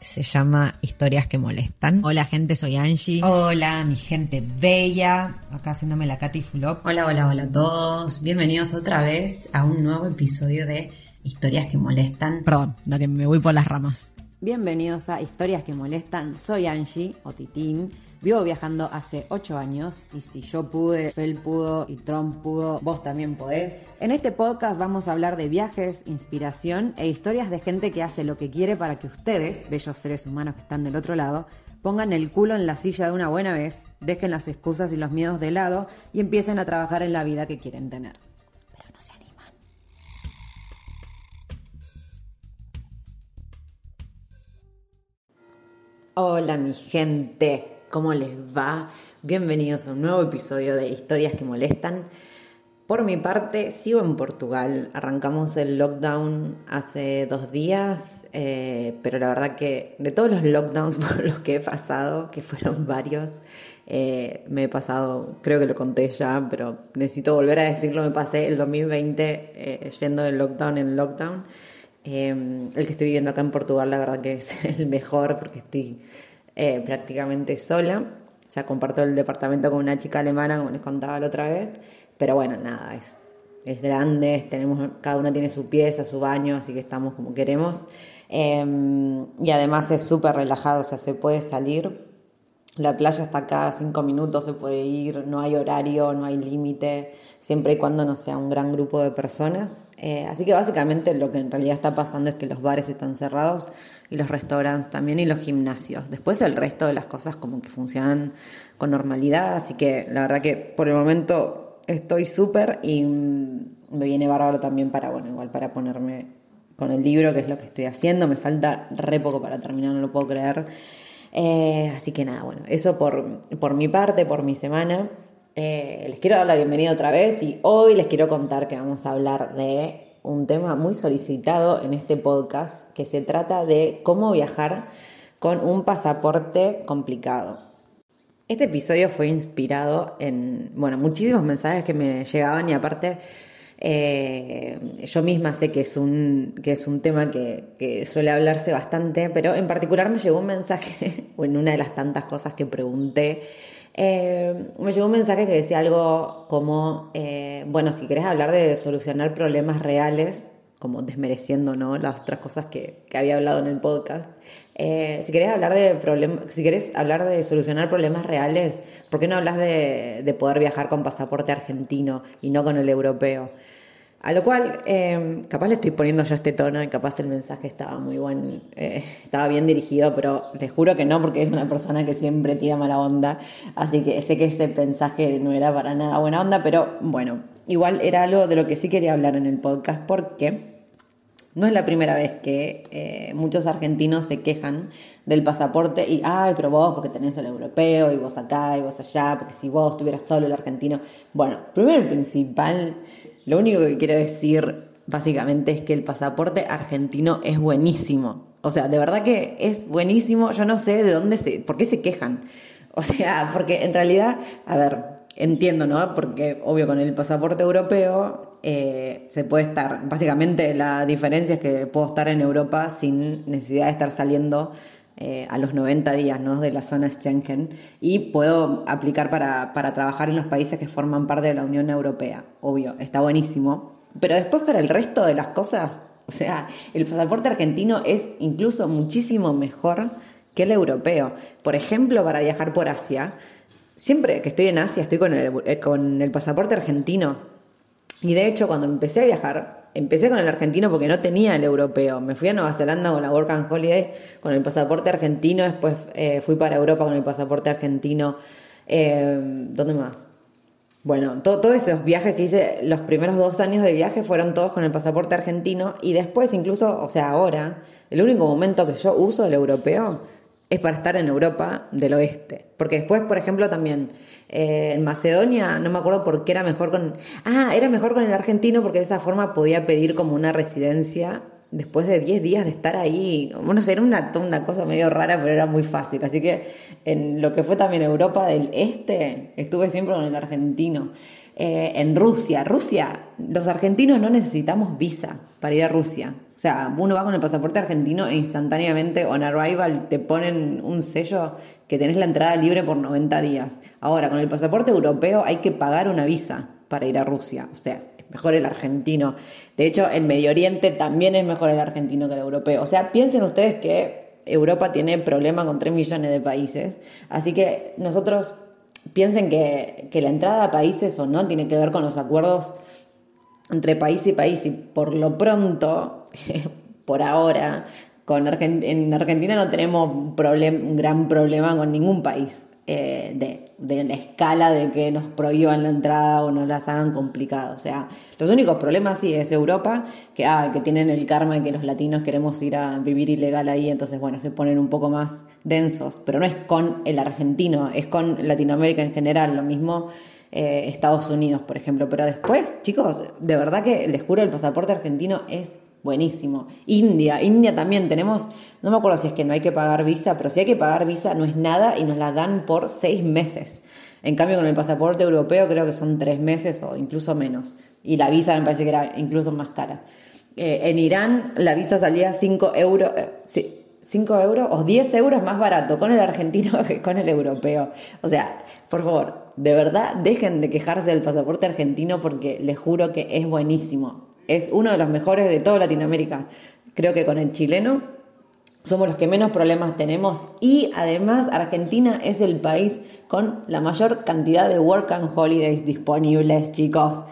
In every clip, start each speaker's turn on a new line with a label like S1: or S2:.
S1: Se llama Historias que molestan. Hola gente, soy Angie. Hola mi gente bella. Acá haciéndome la Katy Fulop.
S2: Hola, hola, hola a todos. Bienvenidos otra vez a un nuevo episodio de Historias que molestan.
S1: Perdón, da que me voy por las ramas.
S2: Bienvenidos a Historias que molestan. Soy Angie o Titín. Vivo viajando hace 8 años y si yo pude, Fel pudo y Trump pudo, vos también podés. En este podcast vamos a hablar de viajes, inspiración e historias de gente que hace lo que quiere para que ustedes, bellos seres humanos que están del otro lado, pongan el culo en la silla de una buena vez, dejen las excusas y los miedos de lado y empiecen a trabajar en la vida que quieren tener. Pero no se animan. Hola mi gente, ¿cómo les va? Bienvenidos a un nuevo episodio de Historias que molestan. Por mi parte, sigo en Portugal. Arrancamos el lockdown hace dos días, eh, pero la verdad que de todos los lockdowns por los que he pasado, que fueron varios, eh, me he pasado, creo que lo conté ya, pero necesito volver a decirlo, me pasé el 2020 eh, yendo de lockdown en lockdown. El que estoy viviendo acá en Portugal, la verdad que es el mejor porque estoy eh, prácticamente sola. O sea, comparto el departamento con una chica alemana, como les contaba la otra vez. Pero bueno, nada, es, es grande, tenemos, cada una tiene su pieza, su baño, así que estamos como queremos. Eh, y además es súper relajado, o sea, se puede salir. La playa está acá cinco minutos, se puede ir, no hay horario, no hay límite, siempre y cuando no sea un gran grupo de personas. Eh, así que básicamente lo que en realidad está pasando es que los bares están cerrados y los restaurantes también y los gimnasios. Después el resto de las cosas como que funcionan con normalidad, así que la verdad que por el momento estoy súper y me viene bárbaro también para, bueno, igual para ponerme con el libro, que es lo que estoy haciendo. Me falta re poco para terminar, no lo puedo creer. Eh, así que nada, bueno, eso por, por mi parte, por mi semana. Eh, les quiero dar la bienvenida otra vez y hoy les quiero contar que vamos a hablar de un tema muy solicitado en este podcast, que se trata de cómo viajar con un pasaporte complicado. Este episodio fue inspirado en, bueno, muchísimos mensajes que me llegaban y aparte eh, yo misma sé que es un, que es un tema que, que, suele hablarse bastante, pero en particular me llegó un mensaje, o en una de las tantas cosas que pregunté, eh, me llegó un mensaje que decía algo como, eh, bueno, si querés hablar de solucionar problemas reales, como desmereciendo ¿no? las otras cosas que, que había hablado en el podcast, eh, si querés hablar de problemas, si querés hablar de solucionar problemas reales, ¿por qué no hablas de, de, poder viajar con pasaporte argentino y no con el europeo? A lo cual, eh, capaz le estoy poniendo yo este tono y capaz el mensaje estaba muy buen, eh, estaba bien dirigido, pero les juro que no, porque es una persona que siempre tira mala onda. Así que sé que ese mensaje no era para nada buena onda, pero bueno, igual era algo de lo que sí quería hablar en el podcast, porque no es la primera vez que eh, muchos argentinos se quejan del pasaporte y, ay, pero vos porque tenés el europeo y vos acá y vos allá, porque si vos tuvieras solo el argentino. Bueno, primero y principal, lo único que quiero decir básicamente es que el pasaporte argentino es buenísimo. O sea, de verdad que es buenísimo. Yo no sé de dónde se, por qué se quejan. O sea, porque en realidad, a ver, entiendo, ¿no? Porque obvio con el pasaporte europeo eh, se puede estar, básicamente la diferencia es que puedo estar en Europa sin necesidad de estar saliendo eh, a los 90 días ¿no? de la zona Schengen y puedo aplicar para, para trabajar en los países que forman parte de la Unión Europea. Obvio, está buenísimo. Pero después para el resto de las cosas, o sea, el pasaporte argentino es incluso muchísimo mejor que el europeo. Por ejemplo, para viajar por Asia, siempre que estoy en Asia estoy con el, con el pasaporte argentino. Y de hecho, cuando empecé a viajar, empecé con el argentino porque no tenía el europeo. Me fui a Nueva Zelanda con la Work and Holiday con el pasaporte argentino, después eh, fui para Europa con el pasaporte argentino. Eh, ¿Dónde más? Bueno, todos esos viajes que hice, los primeros dos años de viaje fueron todos con el pasaporte argentino y después incluso, o sea, ahora, el único momento que yo uso el europeo es para estar en Europa del oeste. Porque después, por ejemplo, también eh, en Macedonia, no me acuerdo por qué era mejor con... Ah, era mejor con el argentino porque de esa forma podía pedir como una residencia después de 10 días de estar ahí, bueno, era una, una cosa medio rara, pero era muy fácil. Así que en lo que fue también Europa del Este, estuve siempre con el argentino. Eh, en Rusia, Rusia, los argentinos no necesitamos visa para ir a Rusia. O sea, uno va con el pasaporte argentino e instantáneamente on arrival te ponen un sello que tenés la entrada libre por 90 días. Ahora, con el pasaporte europeo hay que pagar una visa para ir a Rusia. O sea, mejor el argentino. De hecho, en Medio Oriente también es mejor el argentino que el europeo. O sea, piensen ustedes que Europa tiene problema con 3 millones de países. Así que nosotros piensen que, la entrada a países o no tiene que ver con los acuerdos entre país y país. Y por lo pronto, por ahora, con en Argentina no tenemos un gran problema con ningún país. Eh, de, de, la escala de que nos prohíban la entrada o nos las hagan complicado. O sea, los únicos problemas sí es Europa, que, ah, que tienen el karma de que los latinos queremos ir a vivir ilegal ahí, entonces bueno, se ponen un poco más densos, pero no es con el argentino, es con Latinoamérica en general, lo mismo eh, Estados Unidos, por ejemplo. Pero después, chicos, de verdad que les juro, el pasaporte argentino es buenísimo. India, India también tenemos, no me acuerdo si es que no hay que pagar visa, pero si hay que pagar visa no es nada y nos la dan por seis meses. En cambio, con el pasaporte europeo creo que son tres meses o incluso menos. Y la visa me parece que era incluso más cara. Eh, en Irán la visa salía 5 euros, eh, sí, 5 euros o 10 euros más barato con el argentino que con el europeo. O sea, por favor, de verdad dejen de quejarse del pasaporte argentino porque les juro que es buenísimo es uno de los mejores de toda Latinoamérica. Creo que con el chileno somos los que menos problemas tenemos y además Argentina es el país con la mayor cantidad de work and holidays disponibles, chicos.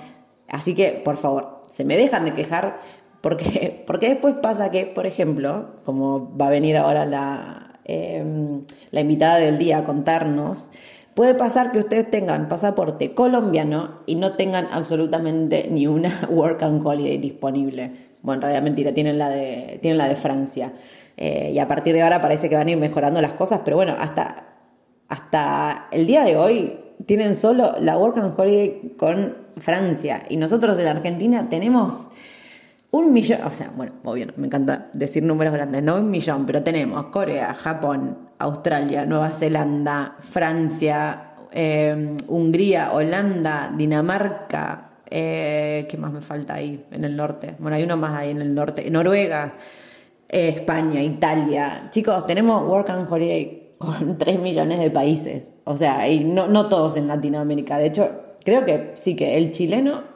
S2: Así que, por favor, se me dejan de quejar porque, porque después pasa que, por ejemplo, como va a venir ahora la, em, la invitada del día a contarnos, Puede pasar que ustedes tengan pasaporte colombiano y no tengan absolutamente ni una work and holiday disponible. Bueno, en realidad mentira, tienen la de, tienen la de Francia. Eh, y a partir de ahora parece que van a ir mejorando las cosas, pero bueno, hasta, hasta el día de hoy tienen solo la work and holiday con Francia. Y nosotros en Argentina tenemos un millón, o sea, bueno, obvio, me encanta decir números grandes, no un millón, pero tenemos Corea, Japón, Australia, Nueva Zelanda, Francia, eh, Hungría, Holanda, Dinamarca, eh, ¿qué más me falta ahí en el norte? Bueno, hay uno más ahí en el norte, Noruega, eh, España, Italia. Chicos, tenemos Work and Holiday con 3 millones de países, o sea, y no, no todos en Latinoamérica. De hecho, creo que sí que el chileno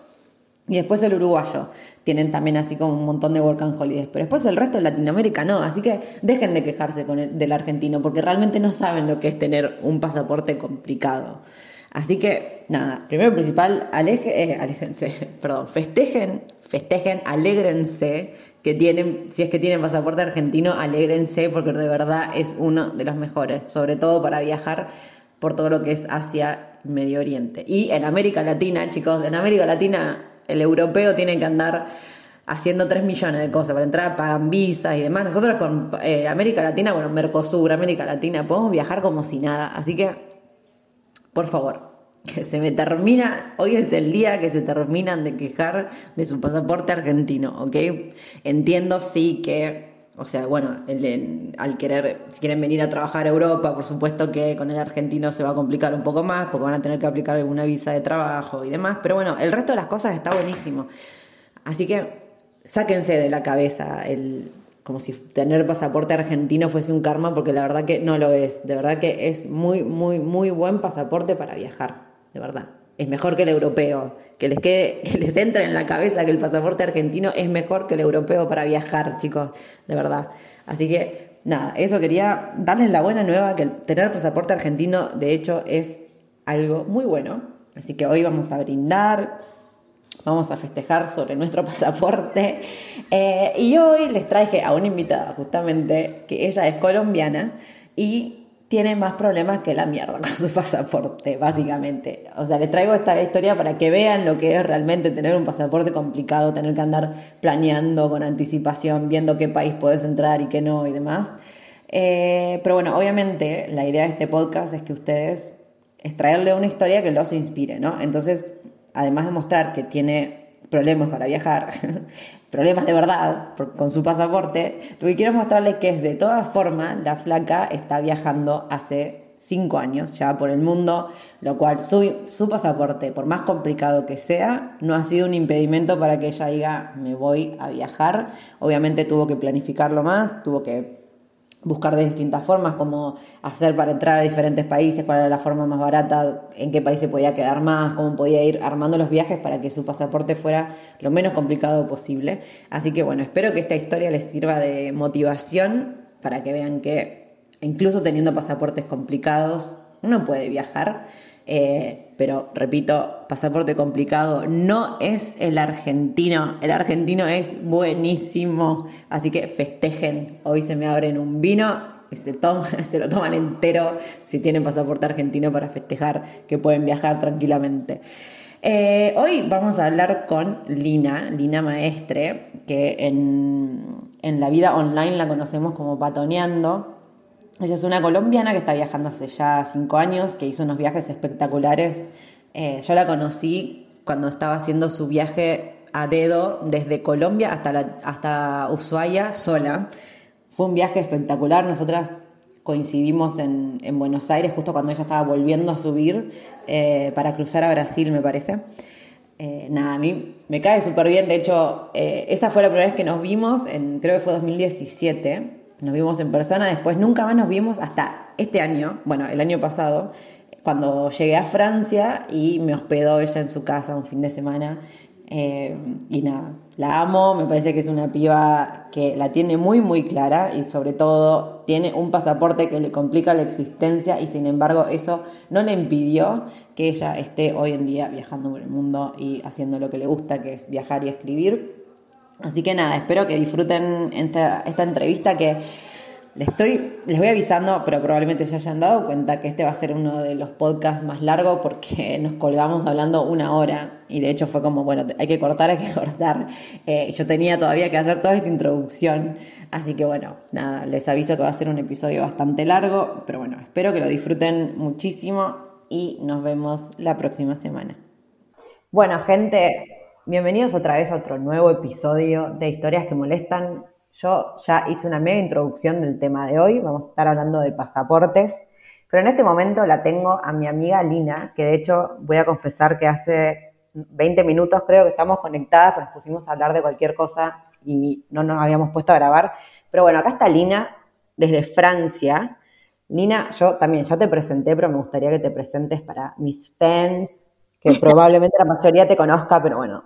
S2: y después el uruguayo tienen también así como un montón de work and holidays. Pero después el resto de Latinoamérica no. Así que dejen de quejarse con el, del argentino porque realmente no saben lo que es tener un pasaporte complicado. Así que, nada, primero principal, aleje, eh, perdón, festejen, festejen, alégrense que tienen, si es que tienen pasaporte argentino, alégrense porque de verdad es uno de los mejores, sobre todo para viajar por todo lo que es Asia, Medio Oriente. Y en América Latina, chicos, en América Latina el europeo tiene que andar haciendo 3 millones de cosas para entrar, pagan visas y demás. Nosotros con eh, América Latina, bueno, Mercosur, América Latina, podemos viajar como si nada. Así que, por favor, que se me termina, hoy es el día que se terminan de quejar de su pasaporte argentino, ¿ok? Entiendo, sí, que O sea, bueno, al querer, si quieren venir a trabajar a Europa, por supuesto que con el argentino se va a complicar un poco más, porque van a tener que aplicar alguna visa de trabajo y demás. Pero bueno, el resto de las cosas está buenísimo. Así que sáquense de la cabeza el como si tener pasaporte argentino fuese un karma, porque la verdad que no lo es. De verdad que es muy, muy, muy buen pasaporte para viajar. De verdad. Es mejor que el europeo. Que les quede, que les entre en la cabeza que el pasaporte argentino es mejor que el europeo para viajar, chicos. De verdad. Así que, nada, eso quería darles la buena nueva, que tener pasaporte argentino, de hecho, es algo muy bueno. Así que hoy vamos a brindar vamos a festejar sobre nuestro pasaporte. Eh, y hoy les traje a una invitada, justamente, que ella es colombiana y tiene más problemas que la mierda con su pasaporte, básicamente. O sea, les traigo esta historia para que vean lo que es realmente tener un pasaporte complicado, tener que andar planeando con anticipación, viendo qué país puedes entrar y qué no y demás. Eh, pero bueno, obviamente la idea de este podcast es que ustedes es traerle una historia que los inspire, ¿no? Entonces además de mostrar que tiene problemas para viajar, problemas de verdad con su pasaporte, lo que quiero mostrarles que es de todas formas la flaca está viajando hace cinco años ya por el mundo, lo cual su, su pasaporte, por más complicado que sea, no ha sido un impedimento para que ella diga me voy a viajar. Obviamente tuvo que planificarlo más, tuvo que buscar de distintas formas, cómo hacer para entrar a diferentes países, cuál era la forma más barata, en qué país se podía quedar más, cómo podía ir armando los viajes para que su pasaporte fuera lo menos complicado posible. Así que bueno, espero que esta historia les sirva de motivación para que vean que incluso teniendo pasaportes complicados, uno puede viajar. Eh, pero repito, pasaporte complicado no es el argentino, el argentino es buenísimo, así que festejen, hoy se me abren un vino y se, lo toman entero si tienen pasaporte argentino para festejar que pueden viajar tranquilamente. Eh, hoy vamos a hablar con Lina, Lina Maestre, que en, en la vida online la conocemos como Patoneando ella es una colombiana que está viajando hace ya cinco años, que hizo unos viajes espectaculares. Eh, yo la conocí cuando estaba haciendo su viaje a dedo desde Colombia hasta, hasta Ushuaia sola. Fue un viaje espectacular. Nosotras coincidimos en, Buenos Aires justo cuando ella estaba volviendo a subir eh, para cruzar a Brasil, me parece. Eh, nada, a mí me cae súper bien. De hecho, esa fue la primera vez que nos vimos, en, creo que fue 2017 nos vimos en persona, después nunca más nos vimos hasta este año, bueno, el año pasado, cuando llegué a Francia y me hospedó ella en su casa un fin de semana. Eh, y nada, la amo, me parece que es una piba que la tiene muy muy clara y sobre todo tiene un pasaporte que le complica la existencia y sin embargo eso no le impidió que ella esté hoy en día viajando por el mundo y haciendo lo que le gusta, que es viajar y escribir. Así que nada, espero que disfruten esta, esta entrevista que les estoy, les voy avisando, pero probablemente se hayan dado cuenta que este va a ser uno de los podcasts más largos porque nos colgamos hablando una hora y de hecho fue como, bueno, hay que cortar, hay que cortar. Eh, yo tenía todavía que hacer toda esta introducción, así que bueno, nada, les aviso que va a ser un episodio bastante largo, pero bueno, espero que lo disfruten muchísimo y nos vemos la próxima semana. Bueno, gente, Bienvenidos otra vez a otro nuevo episodio de Historias que Molestan. Yo ya hice una mega introducción del tema de hoy, vamos a estar hablando de pasaportes, pero en este momento la tengo a mi amiga Lina, que de hecho voy a confesar que hace 20 minutos creo que estamos conectadas, pero nos pusimos a hablar de cualquier cosa y no nos habíamos puesto a grabar. Pero bueno, acá está Lina desde Francia. Lina, yo también ya te presenté, pero me gustaría que te presentes para mis fans, que probablemente la mayoría te conozca, pero bueno,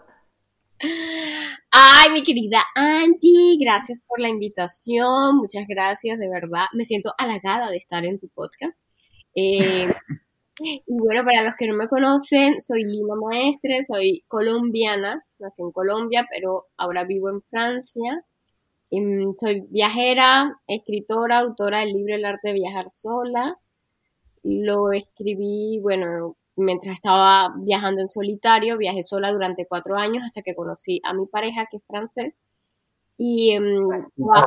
S3: Ay, mi querida Angie, gracias por la invitación, muchas gracias, de verdad. Me siento halagada de estar en tu podcast. Eh, y bueno, para los que no me conocen, soy Lima Maestre, soy colombiana, nací en Colombia, pero ahora vivo en Francia. Em, soy viajera, escritora, autora del libro El arte de viajar sola. Lo escribí, bueno, mientras estaba viajando en solitario, viajé sola durante cuatro años hasta que conocí a mi pareja que es francés. Y um,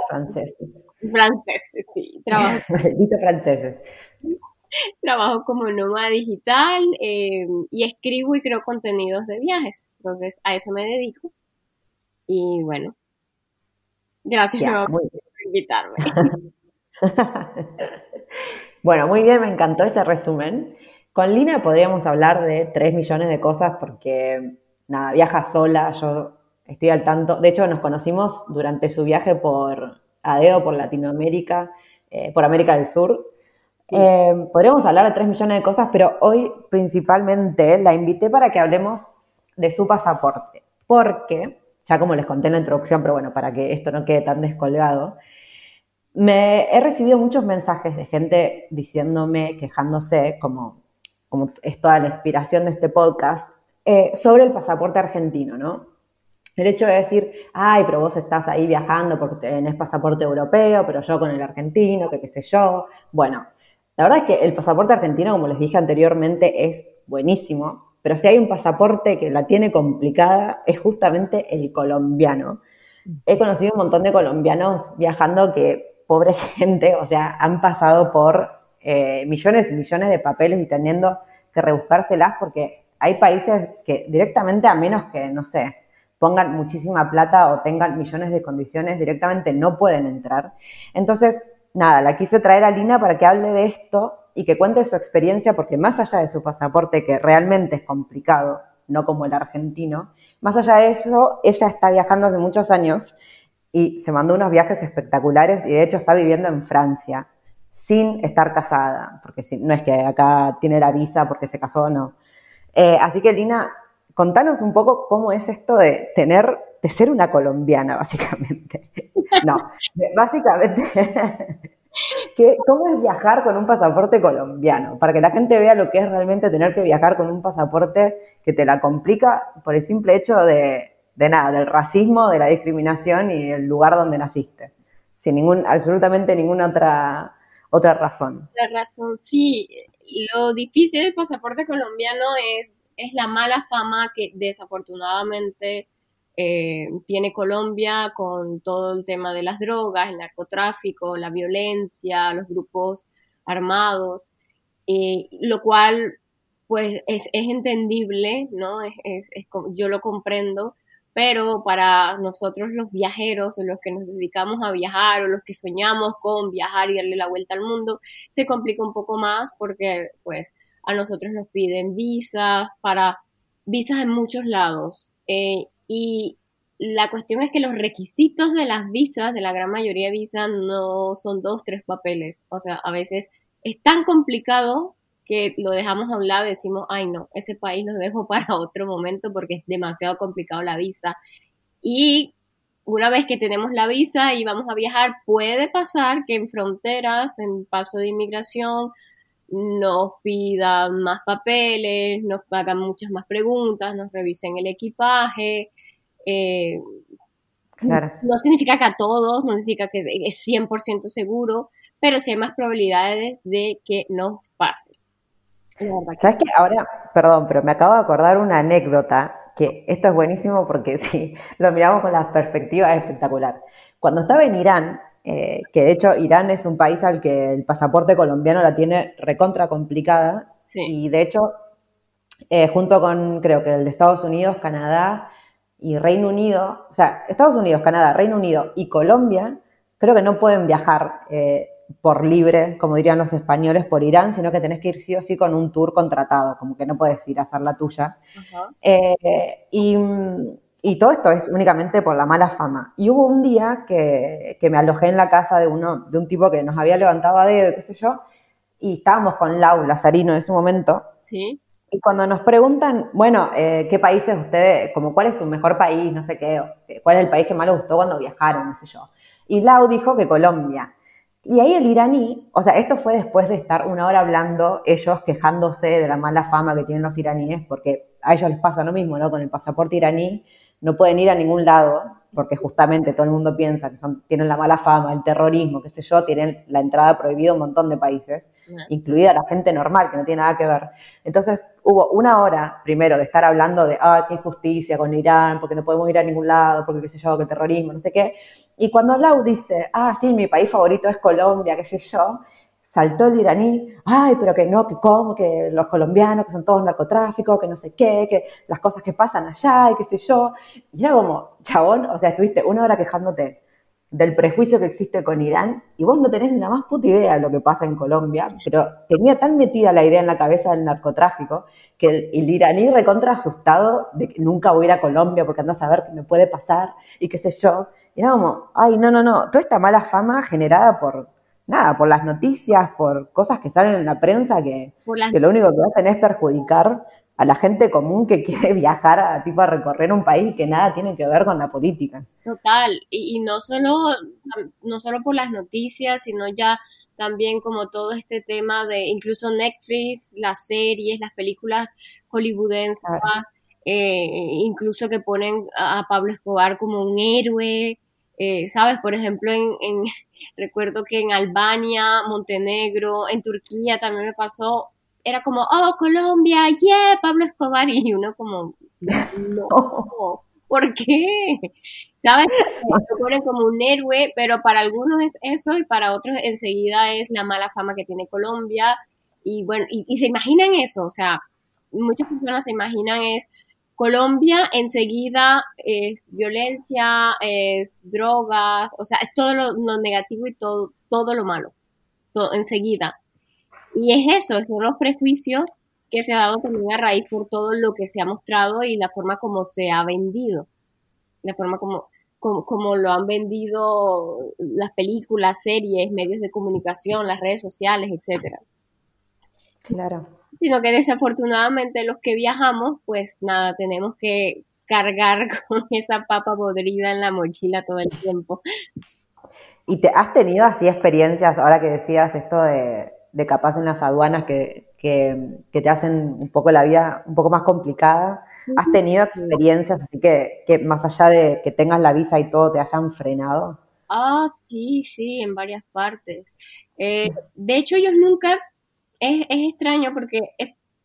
S2: franceses.
S3: Franceses, sí. Trabajo,
S2: franceses.
S3: Trabajo como nómada digital em, y escribo y creo contenidos de viajes. Entonces, a eso me dedico. Y bueno, gracias por invitarme.
S2: bueno, muy bien, me encantó ese resumen. Con Lina podríamos hablar de 3 millones de cosas porque, nada, viaja sola, yo estoy al tanto. De hecho, nos conocimos durante su viaje por ADEO, por Latinoamérica, eh, por América del Sur. Eh, podríamos hablar de 3 millones de cosas, pero hoy principalmente la invité para que hablemos de su pasaporte. Porque, ya como les conté en la introducción, pero bueno, para que esto no quede tan descolgado, me he recibido muchos mensajes de gente diciéndome, quejándose, como como es toda la inspiración de este podcast, eh, sobre el pasaporte argentino, ¿no? El hecho de decir, ay, pero vos estás ahí viajando porque tenés pasaporte europeo, pero yo con el argentino, que qué sé yo. Bueno, la verdad es que el pasaporte argentino, como les dije anteriormente, es buenísimo, pero si hay un pasaporte que la tiene complicada, es justamente el colombiano. He conocido un montón de colombianos viajando que, pobre gente, o sea, han pasado por eh, millones y millones de papeles y teniendo que rebuscárselas porque hay países que directamente a menos que, no sé, pongan muchísima plata o tengan millones de condiciones, directamente no pueden entrar. Entonces, nada, la quise traer a Lina para que hable de esto y que cuente su experiencia, porque más allá de su pasaporte, que realmente es complicado, no como el argentino, más allá de eso, ella está viajando hace muchos años y se mandó unos viajes espectaculares y de hecho está viviendo en Francia sin estar casada, porque no es que acá tiene la visa porque se casó, no. Eh, así que Lina, contanos un poco cómo es esto de tener, de ser una colombiana, básicamente. No, básicamente, ¿cómo es viajar con un pasaporte colombiano? Para que la gente vea lo que es realmente tener que viajar con un pasaporte que te la complica por el simple hecho de, de nada, del racismo, de la discriminación y el lugar donde naciste. Sin ningún, absolutamente ninguna otra otra razón.
S3: La razón, sí. Lo difícil del pasaporte colombiano es, es la mala fama que desafortunadamente eh, tiene Colombia con todo el tema de las drogas, el narcotráfico, la violencia, los grupos armados, eh, lo cual pues es, es entendible, ¿no? Es, es, yo lo comprendo, pero para nosotros los viajeros o los que nos dedicamos a viajar o los que soñamos con viajar y darle la vuelta al mundo, se complica un poco más porque pues a nosotros nos piden visas para visas en muchos lados eh, y la cuestión es que los requisitos de las visas, de la gran mayoría de visas, no son dos, tres papeles. O sea, a veces es tan complicado que lo dejamos a un lado y decimos, ay no, ese país lo dejo para otro momento porque es demasiado complicado la visa. Y una vez que tenemos la visa y vamos a viajar, puede pasar que en fronteras, en paso de inmigración, nos pidan más papeles, nos hagan muchas más preguntas, nos revisen el equipaje. Eh, claro. No significa que a todos, no significa que es 100% seguro, pero sí hay más probabilidades de que nos pase.
S2: ¿Sabes qué? Ahora, perdón, pero me acabo de acordar una anécdota, que esto es buenísimo porque si lo miramos con la perspectiva es espectacular. Cuando estaba en Irán, eh, que de hecho Irán es un país al que el pasaporte colombiano la tiene recontra complicada, y de hecho, eh, junto con creo que el de Estados Unidos, Canadá y Reino Unido, o sea, Estados Unidos, Canadá, Reino Unido y Colombia, creo que no pueden viajar eh, por libre, como dirían los españoles, por Irán, sino que tenés que ir sí o sí con un tour contratado, como que no puedes ir a hacer la tuya. Eh, y, todo esto es únicamente por la mala fama. Y hubo un día que, me alojé en la casa de, uno, de un tipo que nos había levantado a dedo, qué sé yo, y estábamos con Lau Lazarino en ese momento.
S3: Sí.
S2: Y cuando nos preguntan, bueno, eh, ¿qué países ustedes, como cuál es su mejor país, no sé qué, cuál es el país que más les gustó cuando viajaron, no sé yo? Y Lau dijo que Colombia. Y ahí el iraní, o sea, esto fue después de estar una hora hablando, ellos quejándose de la mala fama que tienen los iraníes, porque a ellos les pasa lo mismo, ¿no? Con el pasaporte iraní no pueden ir a ningún lado, porque justamente todo el mundo piensa que son, tienen la mala fama, el terrorismo, qué sé yo, tienen la entrada prohibida a un montón de países, incluida la gente normal, que no tiene nada que ver. Entonces hubo una hora, primero, de estar hablando de, ah, qué injusticia con Irán, porque no podemos ir a ningún lado, porque qué sé yo, qué terrorismo, no sé qué. Y cuando Lau dice, ah, sí, mi país favorito es Colombia, qué sé yo, saltó el iraní, ay, pero que no, que cómo, que los colombianos, que son todos narcotráficos, que no sé qué, que las cosas que pasan allá y qué sé yo. Y era como, chabón, o sea, estuviste una hora quejándote del prejuicio que existe con Irán y vos no tenés ni la más puta idea de lo que pasa en Colombia, pero tenía tan metida la idea en la cabeza del narcotráfico que el, el iraní recontra asustado de que nunca voy a ir a Colombia porque andas a ver qué me puede pasar y qué sé yo. Y era como, ay, no, no, no, toda esta mala fama generada por, nada, por las noticias, por cosas que salen en la prensa que, que lo único que hacen es perjudicar a la gente común que quiere viajar a tipo a recorrer un país que nada tiene que ver con la política.
S3: Total, y, y no solo no solo por las noticias, sino ya también como todo este tema de incluso Netflix, las series, las películas hollywoodenses, eh, incluso que ponen a Pablo Escobar como un héroe, eh, ¿sabes? Por ejemplo, en, en, recuerdo que en Albania, Montenegro, en Turquía también me pasó, era como, oh, Colombia, yeah, Pablo Escobar, y uno como, no, ¿por qué? ¿Sabes? Lo ponen como un héroe, pero para algunos es eso y para otros enseguida es la mala fama que tiene Colombia, y bueno, y, y se imaginan eso, o sea, muchas personas se imaginan es, Colombia enseguida es violencia, es drogas, o sea, es todo lo, lo negativo y todo, todo lo malo, todo, enseguida. Y es eso, son los prejuicios que se ha dado también a raíz por todo lo que se ha mostrado y la forma como se ha vendido, la forma como, como, como lo han vendido las películas, series, medios de comunicación, las redes sociales, etcétera.
S2: Claro
S3: sino que desafortunadamente los que viajamos, pues nada, tenemos que cargar con esa papa podrida en la mochila todo el tiempo.
S2: ¿Y te has tenido así experiencias, ahora que decías esto de, de capaz en las aduanas que, que, que, te hacen un poco la vida un poco más complicada? ¿Has tenido experiencias así que, que más allá de que tengas la visa y todo te hayan frenado?
S3: Ah, sí, sí, en varias partes. Eh, de hecho, ellos nunca es, es extraño porque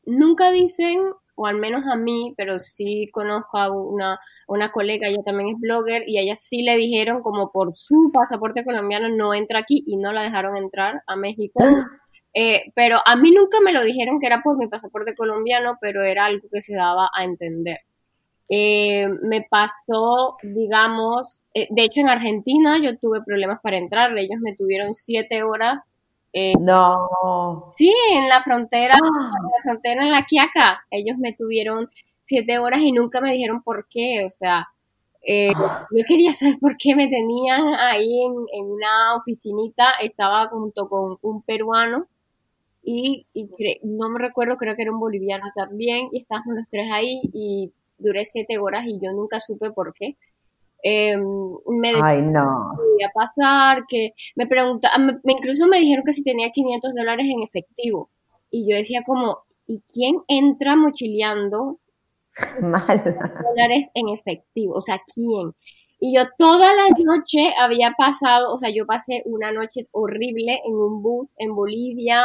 S3: nunca dicen, o al menos a mí, pero sí conozco a una, una colega, ella también es blogger, y a ella sí le dijeron como por su pasaporte colombiano no entra aquí y no la dejaron entrar a México. Eh, pero a mí nunca me lo dijeron que era por mi pasaporte colombiano, pero era algo que se daba a entender. Eh, me pasó, digamos, eh, de hecho en Argentina yo tuve problemas para entrar, ellos me tuvieron siete horas
S2: eh, no.
S3: Sí, en la frontera, ah. en la frontera en la Quiaca. Ellos me tuvieron siete horas y nunca me dijeron por qué. O sea, eh, yo quería saber por qué me tenían ahí en, en una oficinita. Estaba junto con un peruano y, y no me recuerdo, creo que era un boliviano también. Y estábamos los tres ahí y duré siete horas y yo nunca supe por qué. Eh, me
S2: Ay, no.
S3: podía pasar, que me preguntaban, me, incluso me dijeron que si tenía 500 dólares en efectivo. Y yo decía como, ¿y quién entra mochileando
S2: Mal.
S3: dólares en efectivo? O sea, ¿quién? Y yo toda la noche había pasado, o sea, yo pasé una noche horrible en un bus en Bolivia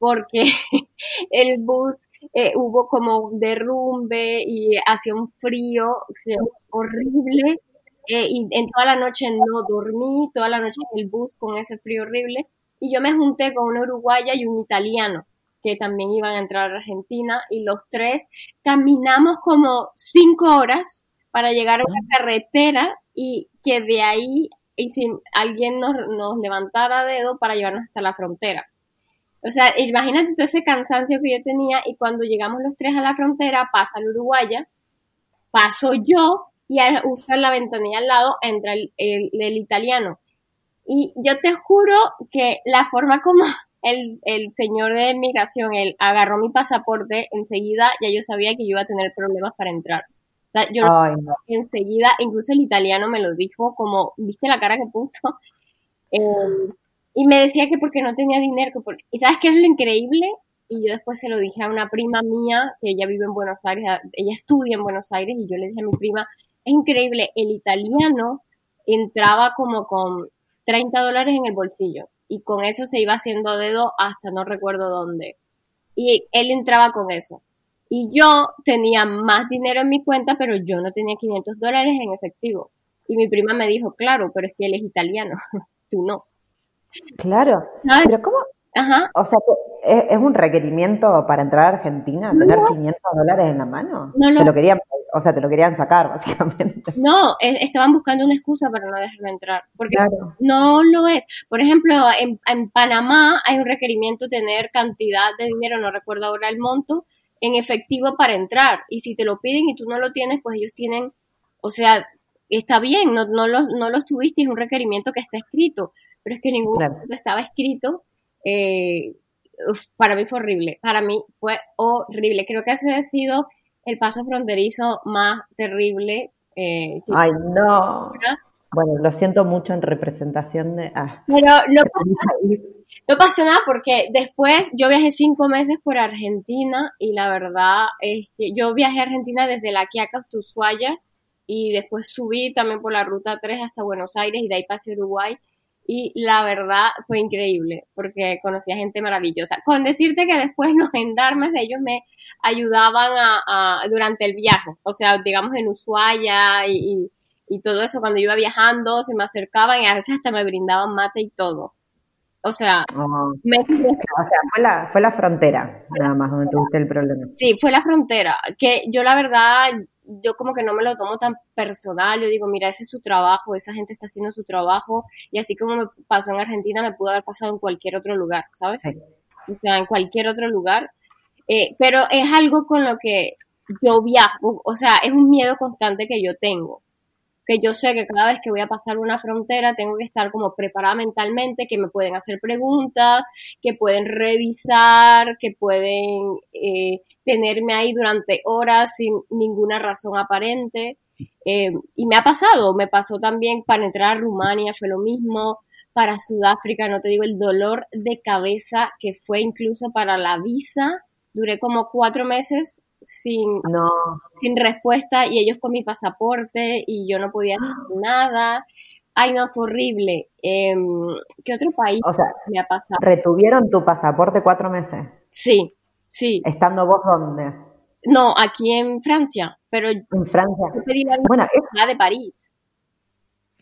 S3: porque el bus eh, hubo como derrumbe y hacía un frío horrible eh, y en toda la noche no dormí, toda la noche en el bus con ese frío horrible. Y yo me junté con una uruguaya y un italiano que también iban a entrar a Argentina y los tres caminamos como cinco horas para llegar a una carretera y que de ahí y si alguien nos, nos levantara dedo para llevarnos hasta la frontera. O sea, imagínate todo ese cansancio que yo tenía y cuando llegamos los tres a la frontera pasa la uruguaya, paso yo y al usar la ventanilla al lado entra el, el, italiano. Y yo te juro que la forma como el, el señor de migración, él agarró mi pasaporte, enseguida ya yo sabía que yo iba a tener problemas para entrar. O sea, yo Ay, no. enseguida, incluso el italiano me lo dijo como, ¿viste la cara que puso? Eh, y me decía que porque no tenía dinero. Porque, ¿Y sabes qué es lo increíble? Y yo después se lo dije a una prima mía, que ella vive en Buenos Aires, ella estudia en Buenos Aires, y yo le dije a mi prima, es increíble, el italiano entraba como con 30 dólares en el bolsillo y con eso se iba haciendo dedo hasta no recuerdo dónde. Y él entraba con eso. Y yo tenía más dinero en mi cuenta, pero yo no tenía 500 dólares en efectivo. Y mi prima me dijo, claro, pero es que él es italiano, tú no.
S2: Claro. ¿Sabes? Pero ¿cómo?
S3: Ajá.
S2: O sea, ¿es, un requerimiento para entrar a Argentina tener 500 dólares en la mano?
S3: No
S2: ¿Te lo querían o sea, te lo querían sacar, básicamente.
S3: No, estaban buscando una excusa para no dejarme entrar, porque no lo es. Por ejemplo, en, en, Panamá hay un requerimiento de tener cantidad de dinero, no recuerdo ahora el monto, en efectivo para entrar. Y si te lo piden y tú no lo tienes, pues ellos tienen, o sea, está bien, no, no, lo, no lo tuviste, es un requerimiento que está escrito, pero es que ningún momento estaba escrito. Eh, para mí fue horrible, para mí fue horrible. Creo que ese ha sido el paso fronterizo más terrible.
S2: Eh, Ay, no. Bueno, lo siento mucho en representación de... Ah.
S3: Pero no pasa, no pasa nada porque después yo viajé cinco meses por Argentina y la verdad es que yo viajé a Argentina desde La Quiaca hasta Ushuaia y después subí también por la ruta 3 hasta Buenos Aires y de ahí pasé a Uruguay y la verdad fue increíble porque conocí a gente maravillosa. Con decirte que después los gendarmes de ellos me ayudaban a, durante el viaje, o sea, digamos en Ushuaia y, y, todo eso, cuando iba viajando se me acercaban y a veces hasta me brindaban mate y todo. O sea,
S2: oh. fue la, fue la frontera, nada más, donde tuviste el problema.
S3: Sí, fue la frontera, que yo la verdad, yo como que no me lo tomo tan personal, yo digo, mira, ese es su trabajo, esa gente está haciendo su trabajo, y así como me pasó en Argentina, me pudo haber pasado en cualquier otro lugar, ¿sabes? O sea, en cualquier otro lugar. Eh, pero es algo con lo que yo viajo, o sea, es un miedo constante que yo tengo que yo sé que cada vez que voy a pasar una frontera tengo que estar como preparada mentalmente, que me pueden hacer preguntas, que pueden revisar, que pueden eh, tenerme ahí durante horas sin ninguna razón aparente. Eh, y me ha pasado, me pasó también para entrar a Rumania, fue lo mismo, para Sudáfrica, no te digo el dolor de cabeza que fue incluso para la visa, duré como cuatro meses sin, sin respuesta y ellos con mi pasaporte y yo no podía hacer nada. Ay, no, fue horrible. Em, ¿Qué otro país
S2: me ha pasado? ¿Retuvieron tu pasaporte cuatro meses?
S3: Sí, sí.
S2: ¿Estando vos dónde?
S3: No, aquí en Francia, pero
S2: en Francia.
S3: Yo pedí la bueno, es... de París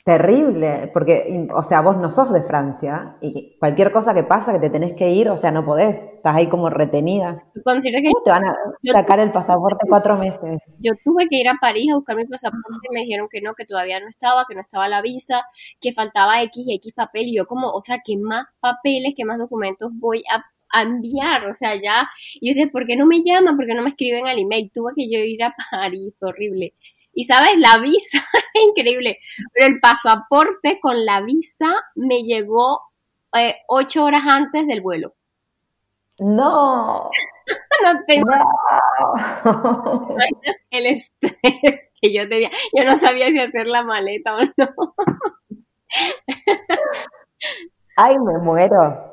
S2: terrible, porque, o sea, vos no sos de Francia y cualquier cosa que pasa que te tenés que ir, o sea, no podés, estás ahí como retenida. ¿Cómo te van a sacar el pasaporte cuatro meses?
S3: Yo tuve que ir a París a buscar mi pasaporte y me dijeron que no, que todavía no estaba, que no estaba la visa, que faltaba X y X papel y yo como, o sea, ¿qué más papeles, qué más documentos voy a enviar, o sea, ya, y yo dije, ¿por qué no me llaman? ¿Por qué no me escriben al email? Tuve que yo ir a París, horrible. Y sabes, la visa, increíble, pero el pasaporte con la visa me llegó eh, ocho horas antes del vuelo.
S2: No.
S3: no tengo. El estrés que yo tenía. Yo no sabía si hacer la maleta o no.
S2: Ay, me muero.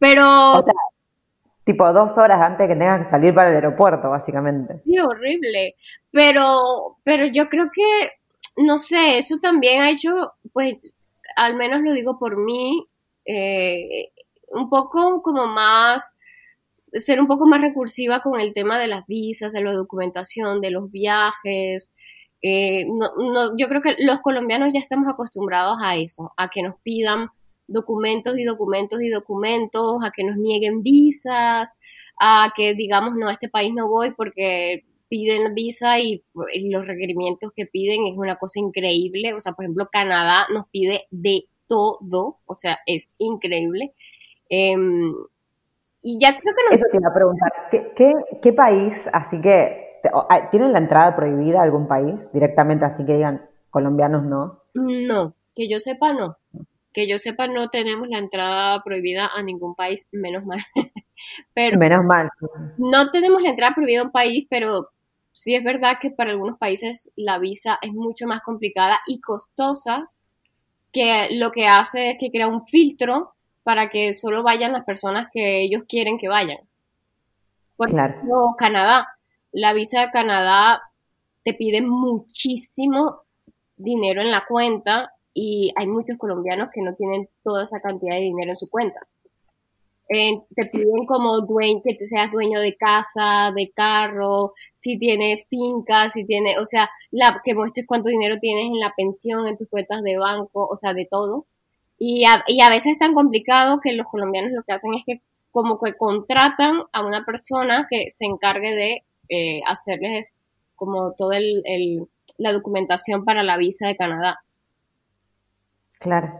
S3: Pero.
S2: Tipo dos horas antes que tengas que salir para el aeropuerto, básicamente.
S3: Sí, horrible. Pero, pero yo creo que, no sé, eso también ha hecho, pues, al menos lo digo por mí, eh, un poco como más, ser un poco más recursiva con el tema de las visas, de la documentación, de los viajes. Eh, no, no, yo creo que los colombianos ya estamos acostumbrados a eso, a que nos pidan documentos y documentos y documentos, a que nos nieguen visas, a que digamos, no, a este país no voy porque piden visa y, los requerimientos que piden es una cosa increíble. O sea, por ejemplo, Canadá nos pide de todo, o sea, es increíble. Em, y ya creo que no.
S2: Eso te iba a preguntar, ¿qué, qué país, así que, ¿tienen la entrada prohibida a algún país directamente, así que digan colombianos no?
S3: No, que yo sepa no que yo sepa, no tenemos la entrada prohibida a ningún país, menos mal.
S2: pero menos mal.
S3: No tenemos la entrada prohibida a un país, pero sí es verdad que para algunos países la visa es mucho más complicada y costosa, que lo que hace es que crea un filtro para que solo vayan las personas que ellos quieren que vayan. Por ejemplo, Canadá. La visa de Canadá te pide muchísimo dinero en la cuenta y hay muchos colombianos que no tienen toda esa cantidad de dinero en su cuenta. Te piden como dueño, que te seas dueño de casa, de carro, si tienes finca, si tienes, o sea, la, que muestres cuánto dinero tienes en la pensión, en tus cuentas de banco, o sea, de todo. Y a, y a veces es tan complicado que los colombianos lo que hacen es que como que contratan a una persona que se encargue de eh, hacerles como toda el, la documentación para la visa de Canadá.
S2: Claro.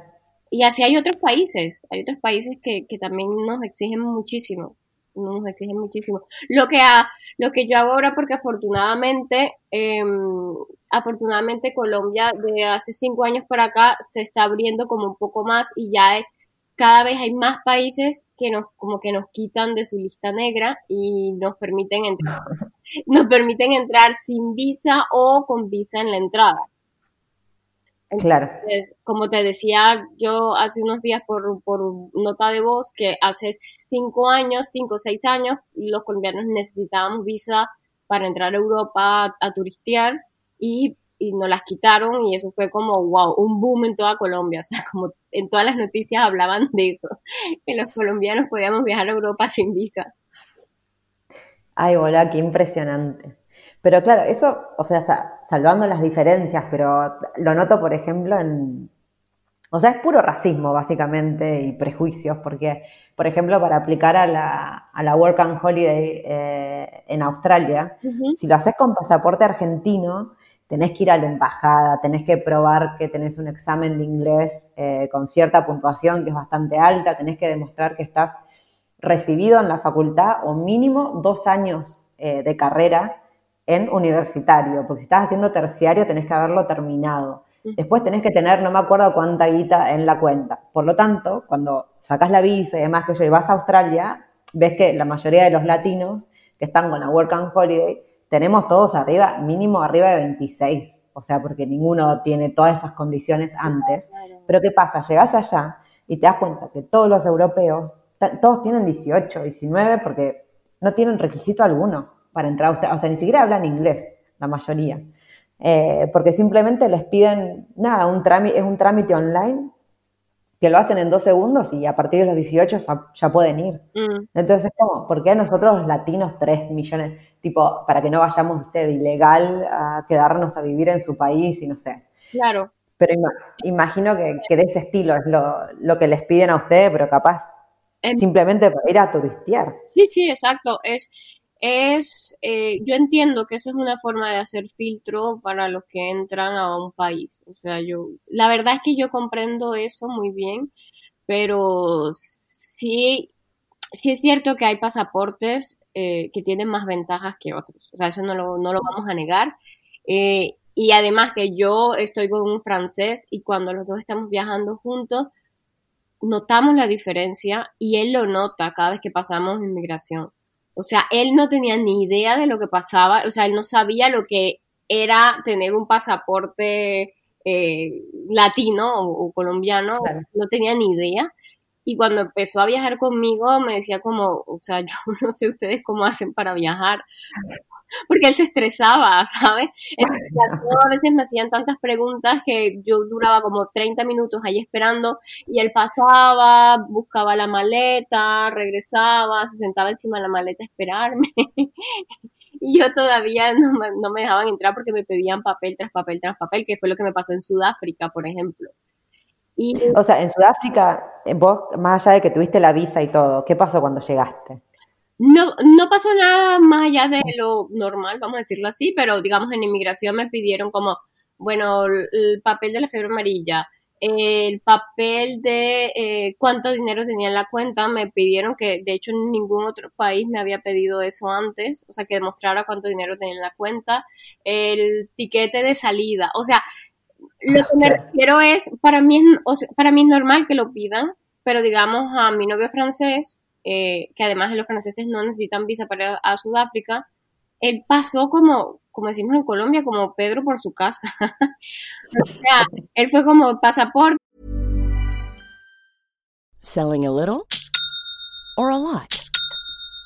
S3: Y así hay otros países, hay otros países que, que también nos exigen muchísimo, nos exigen muchísimo. Lo que, ha, lo que yo hago ahora, porque afortunadamente, em, afortunadamente Colombia de hace cinco años para acá se está abriendo como un poco más y ya cada vez hay más países que nos como que nos quitan de su lista negra y nos permiten entrar, nos permiten entrar sin visa o con visa en la entrada.
S2: Claro.
S3: como te decía yo hace unos días por, por nota de voz, que hace cinco años, cinco o seis años, los colombianos necesitábamos visa para entrar a Europa a turistear y y nos las quitaron y eso fue como, wow, un boom en toda Colombia. O sea, como en todas las noticias hablaban de eso, que los colombianos podíamos viajar a Europa sin visa.
S2: Ay, hola, qué impresionante. Pero claro, eso, o sea, salvando las diferencias, pero lo noto, por ejemplo, en... O sea, es puro racismo, básicamente, y prejuicios, porque, por ejemplo, para aplicar a la, a la Work and Holiday eh, en Australia, si lo haces con pasaporte argentino, tenés que ir a la embajada, tenés que probar que tenés un examen de inglés eh, con cierta puntuación que es bastante alta, tenés que demostrar que estás recibido en la facultad o mínimo dos años eh, de carrera en universitario, porque si estás haciendo terciario tenés que haberlo terminado. Después tenés que tener, no me acuerdo cuánta guita en la cuenta. Por lo tanto, cuando sacás la visa y demás que yo y vas a Australia, ves que la mayoría de los latinos que están con la Work and Holiday tenemos todos arriba, mínimo arriba de 26. O sea, porque ninguno tiene todas esas condiciones antes. Pero ¿qué pasa? Llegas allá y te das cuenta que todos los europeos, todos tienen 18, 19, porque no tienen requisito alguno para entrar a usted. O sea, ni siquiera hablan inglés, la mayoría. Eh, porque simplemente les piden, nada, un trámite, es un trámite online que lo hacen en dos segundos y a partir de los 18 ya, pueden ir. Mm. Entonces, como, ¿por qué nosotros los latinos 3 millones? Tipo, para que no vayamos usted ilegal a quedarnos a vivir en su país y no sé.
S3: Claro.
S2: Pero imagino que, de ese estilo es lo, que les piden a ustedes, pero capaz em. simplemente para ir a turistear.
S3: Sí, sí, exacto. Es, es, eh, yo entiendo que eso es una forma de hacer filtro para los que entran a un país. O sea, yo, la verdad es que yo comprendo eso muy bien, pero sí, sí es cierto que hay pasaportes eh, que tienen más ventajas que otros. O sea, eso no lo, no lo vamos a negar. Eh, y además que yo estoy con un francés y cuando los dos estamos viajando juntos, notamos la diferencia y él lo nota cada vez que pasamos inmigración. O sea, él no tenía ni idea de lo que pasaba, o sea, él no sabía lo que era tener un pasaporte eh, latino o, colombiano, no tenía ni idea. Y cuando empezó a viajar conmigo me decía como, o sea, yo no sé ustedes cómo hacen para viajar, porque él se estresaba, ¿sabes? a veces me hacían tantas preguntas que yo duraba como 30 minutos ahí esperando y él pasaba, buscaba la maleta, regresaba, se sentaba encima de la maleta a esperarme. y yo todavía no me, no me dejaban entrar porque me pedían papel tras papel tras papel, que fue lo que me pasó en Sudáfrica, por ejemplo.
S2: Y, o sea, en Sudáfrica, vos, más allá de que tuviste la visa y todo, ¿qué pasó cuando llegaste?
S3: No, no pasó nada más allá de lo normal, vamos a decirlo así, pero digamos en inmigración me pidieron como, bueno, el papel de la fiebre amarilla, el papel de eh, cuánto dinero tenía en la cuenta, me pidieron que, de hecho, en ningún otro país me había pedido eso antes, o sea, que demostrara cuánto dinero tenía en la cuenta, el tiquete de salida, o sea, lo que me refiero es, para mí es, para mí es normal que lo pidan, pero digamos a mi novio francés, eh, que además de los franceses no necesitan visa para a Sudáfrica, él pasó como, como decimos en Colombia, como Pedro por su casa. o sea, él fue como pasaporte.
S4: Selling a little or a lot.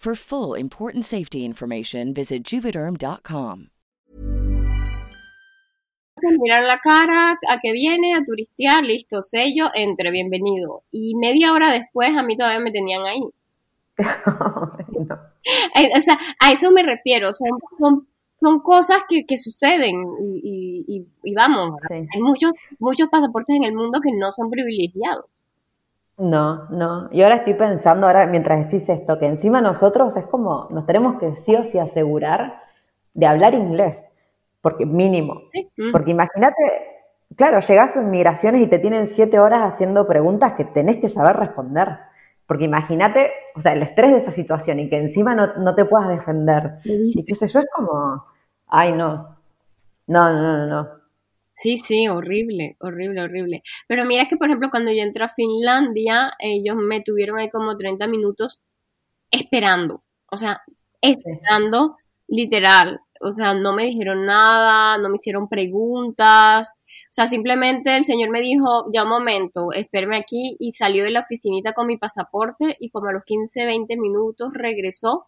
S4: For full important safety information, visit juvederm.com.
S3: Mirar la cara, a que viene, a turistear, listo, sello, entre, bienvenido. Y media hora después a mí todavía me tenían ahí. Eh, O sea, a eso me refiero, son, son, son cosas que, que suceden y, y- y vamos,
S2: Sí.
S3: hay muchos, muchos pasaportes en el mundo que no son privilegiados.
S2: No, no. Y ahora estoy pensando, ahora mientras decís esto, que encima nosotros es como, nos tenemos que sí o sí asegurar de hablar inglés, porque mínimo.
S3: Sí. Mm.
S2: Porque imagínate, claro, llegás a migraciones y te tienen siete horas haciendo preguntas que tenés que saber responder. Porque imagínate, o sea, el estrés de esa situación y que encima no, no te puedas defender. Y qué sé yo, es como, ay, no. No, no, no, no.
S3: Sí, sí, horrible, horrible, horrible. Pero mira que, por ejemplo, cuando yo entré a Finlandia, ellos me tuvieron ahí como 30 minutos esperando. O sea, esperando, literal. O sea, no me dijeron nada, no me hicieron preguntas. O sea, simplemente el señor me dijo, ya un momento, espérame aquí y salió de la oficinita con mi pasaporte y como a los 15, 20 minutos regresó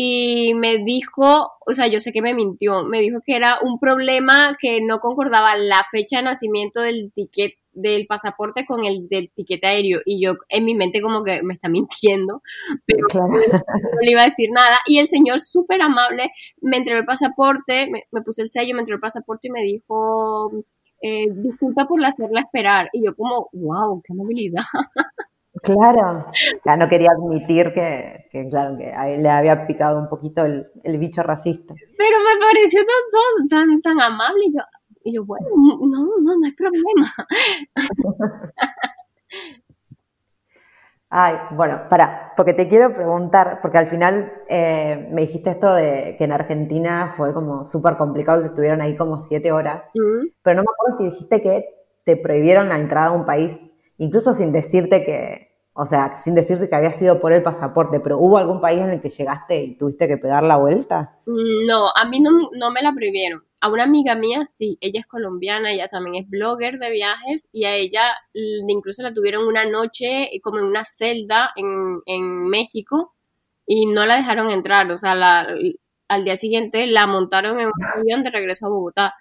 S3: y me dijo, o sea, yo sé que me mintió, me dijo que era un problema que no concordaba la fecha de nacimiento del ticket del pasaporte con el del ticket aéreo y yo en mi mente como que me está mintiendo, pero
S2: Claro.
S3: no le iba a decir nada y el señor súper amable me entregó el pasaporte, me, me puso el sello, me entregó el pasaporte y me dijo, eh, disculpa por hacerla esperar y yo como, wow, qué amabilidad.
S2: Claro, ya no quería admitir que, que, claro, que a él le había picado un poquito el, el bicho racista.
S3: Pero me pareció tan, tan, tan, tan amable. Y yo, y yo, bueno, no, no, no hay problema.
S2: Ay, bueno, para, porque te quiero preguntar, porque al final eh, me dijiste esto de que en Argentina fue como súper complicado, que estuvieron ahí como siete horas,
S3: Mm,
S2: pero no me acuerdo si dijiste que te prohibieron la entrada a un país, incluso sin decirte que, o sea, sin decirte que había sido por el pasaporte, pero ¿hubo algún país en el que llegaste y tuviste que pegar la vuelta?
S3: mm, No, a mí no, no me la prohibieron. A una amiga mía, sí, ella es colombiana, ella también es blogger de viajes y a ella incluso la tuvieron una noche eh, como en una celda en, en México y no la dejaron entrar. O sea, la, al día siguiente la montaron en un avión de regreso a Bogotá.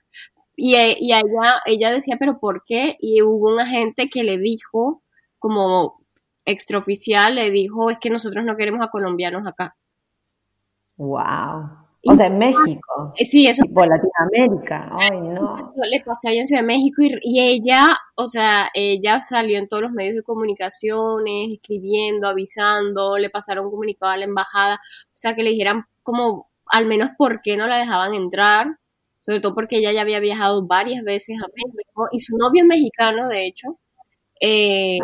S3: Y, e- y ella, ella decía, pero ¿por qué? Y hubo un agente que le dijo, como extraoficial, le dijo, es que nosotros no queremos a colombianos acá.
S2: Wow. O sea, en México.
S3: Eh, sí, eso.
S2: Tipo Latinoamérica. Ay, no.
S3: le pasó allá en Ciudad de México y, y, ella, o sea, ella salió en todos los medios de comunicaciones, escribiendo, avisando, le pasaron un comunicado a la embajada, o sea, que le dijeran como al menos por qué no la dejaban entrar, sobre todo porque ella ya había viajado varias veces a México y su novio es mexicano, de hecho. Eh,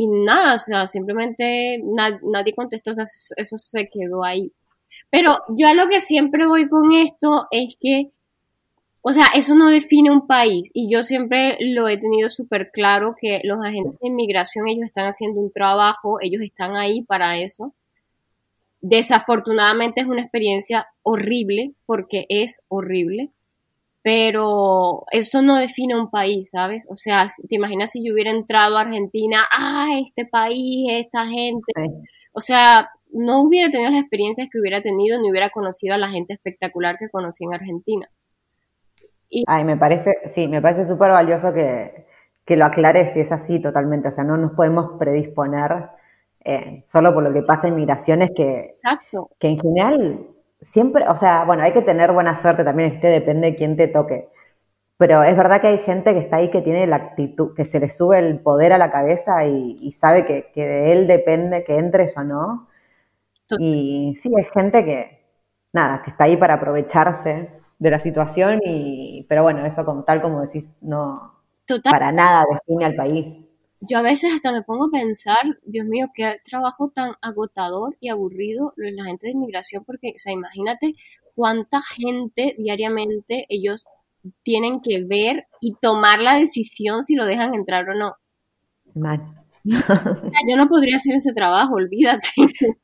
S3: y nada, o sea, simplemente nadie contestó, o sea, eso se quedó ahí. Pero yo a lo que siempre voy con esto es que, o sea, eso no define un país y yo siempre lo he tenido súper claro que los agentes de inmigración, ellos están haciendo un trabajo, ellos están ahí para eso. Desafortunadamente es una experiencia horrible porque es horrible, pero eso no define un país, ¿sabes? O sea, te imaginas si yo hubiera entrado a Argentina, ah, este país, esta gente, o sea, no hubiera tenido las experiencias que hubiera tenido ni hubiera conocido a la gente espectacular que conocí en Argentina.
S2: Y, Ay, me parece, sí, me parece súper valioso que, que, lo aclares si es así totalmente, o sea, no nos podemos predisponer eh, solo por lo que pasa en migraciones que,
S3: Exacto.
S2: que en general siempre, o sea, bueno, hay que tener buena suerte también, este depende de quién te toque. Pero es verdad que hay gente que está ahí que tiene la actitud, que se le sube el poder a la cabeza y, sabe que, que, de él depende que entres o no. Y sí, hay gente que, nada, que está ahí para aprovecharse de la situación, y, pero bueno, eso como tal como decís, no, para nada define al país.
S3: Yo a veces hasta me pongo a pensar, Dios mío, qué trabajo tan agotador y aburrido la gente de inmigración, porque, o sea, imagínate cuánta gente diariamente ellos tienen que ver y tomar la decisión si lo dejan entrar o no. Yo no podría hacer ese trabajo, olvídate.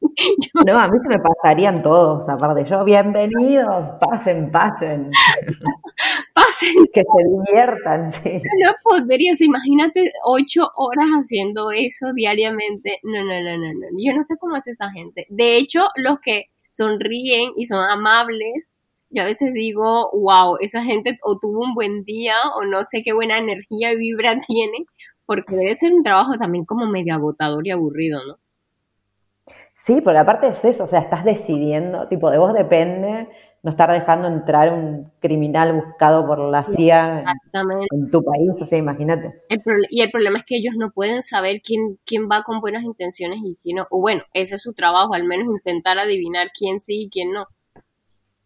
S2: No, a mí se me pasarían todos, aparte yo, bienvenidos, pasen, pasen.
S3: Pasen.
S2: Que se diviertan, sí.
S3: No podría, o imagínate ocho horas haciendo eso diariamente. No, no, no, no, no. Yo no sé cómo hace esa gente. De hecho, los que sonríen y son amables, yo a veces digo, wow, esa gente o tuvo un buen día o no sé qué buena energía y vibra tiene, porque debe ser un trabajo también como medio agotador y aburrido, ¿no?
S2: Sí, porque aparte es eso, o sea, estás decidiendo, tipo, de vos depende no estar dejando entrar un criminal buscado por la CIA en, tu país, o sea, imagínate.
S3: y el problema es que ellos no pueden saber quién, quién va con buenas intenciones y quién no. O bueno, ese es su trabajo, al menos intentar adivinar quién sí y quién no.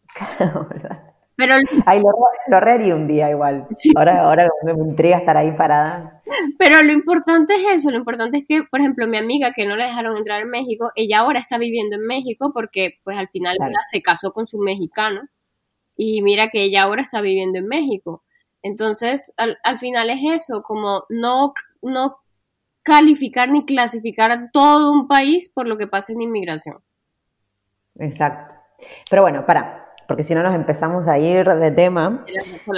S2: Claro, ¿verdad? Pero Ay, lo, lo un día igual. Ahora, ahora me intriga estar ahí parada.
S3: Pero lo importante es eso, lo importante es que, por ejemplo, mi amiga que no la dejaron entrar en México, ella ahora está viviendo en México porque pues al final se casó con su mexicano y mira que ella ahora está viviendo en México. Entonces, al, al final es eso, como no, no calificar ni clasificar a todo un país por lo que pasa en inmigración.
S2: Exacto. Pero bueno, para, porque si no nos empezamos a ir de tema.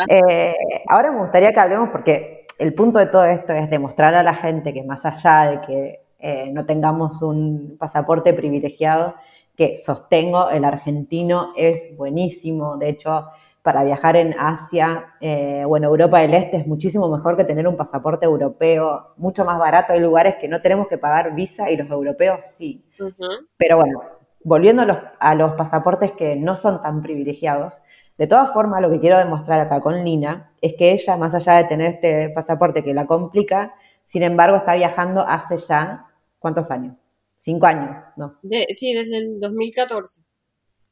S2: Eh, ahora me gustaría que hablemos, porque el punto de todo esto es demostrar a la gente que más allá de que eh, no tengamos un pasaporte privilegiado, que sostengo, el argentino es buenísimo. De hecho, para viajar en Asia eh, o en Europa del Este es muchísimo mejor que tener un pasaporte europeo, mucho más barato. Hay lugares que no tenemos que pagar visa y los europeos sí. Pero bueno, volviendo a los, pasaportes que no son tan privilegiados, de todas formas, lo que quiero demostrar acá con Lina es que ella, más allá de tener este pasaporte que la complica, sin embargo, está viajando hace ya, ¿cuántos años? Cinco años, ¿no?
S3: sí, desde el 2014.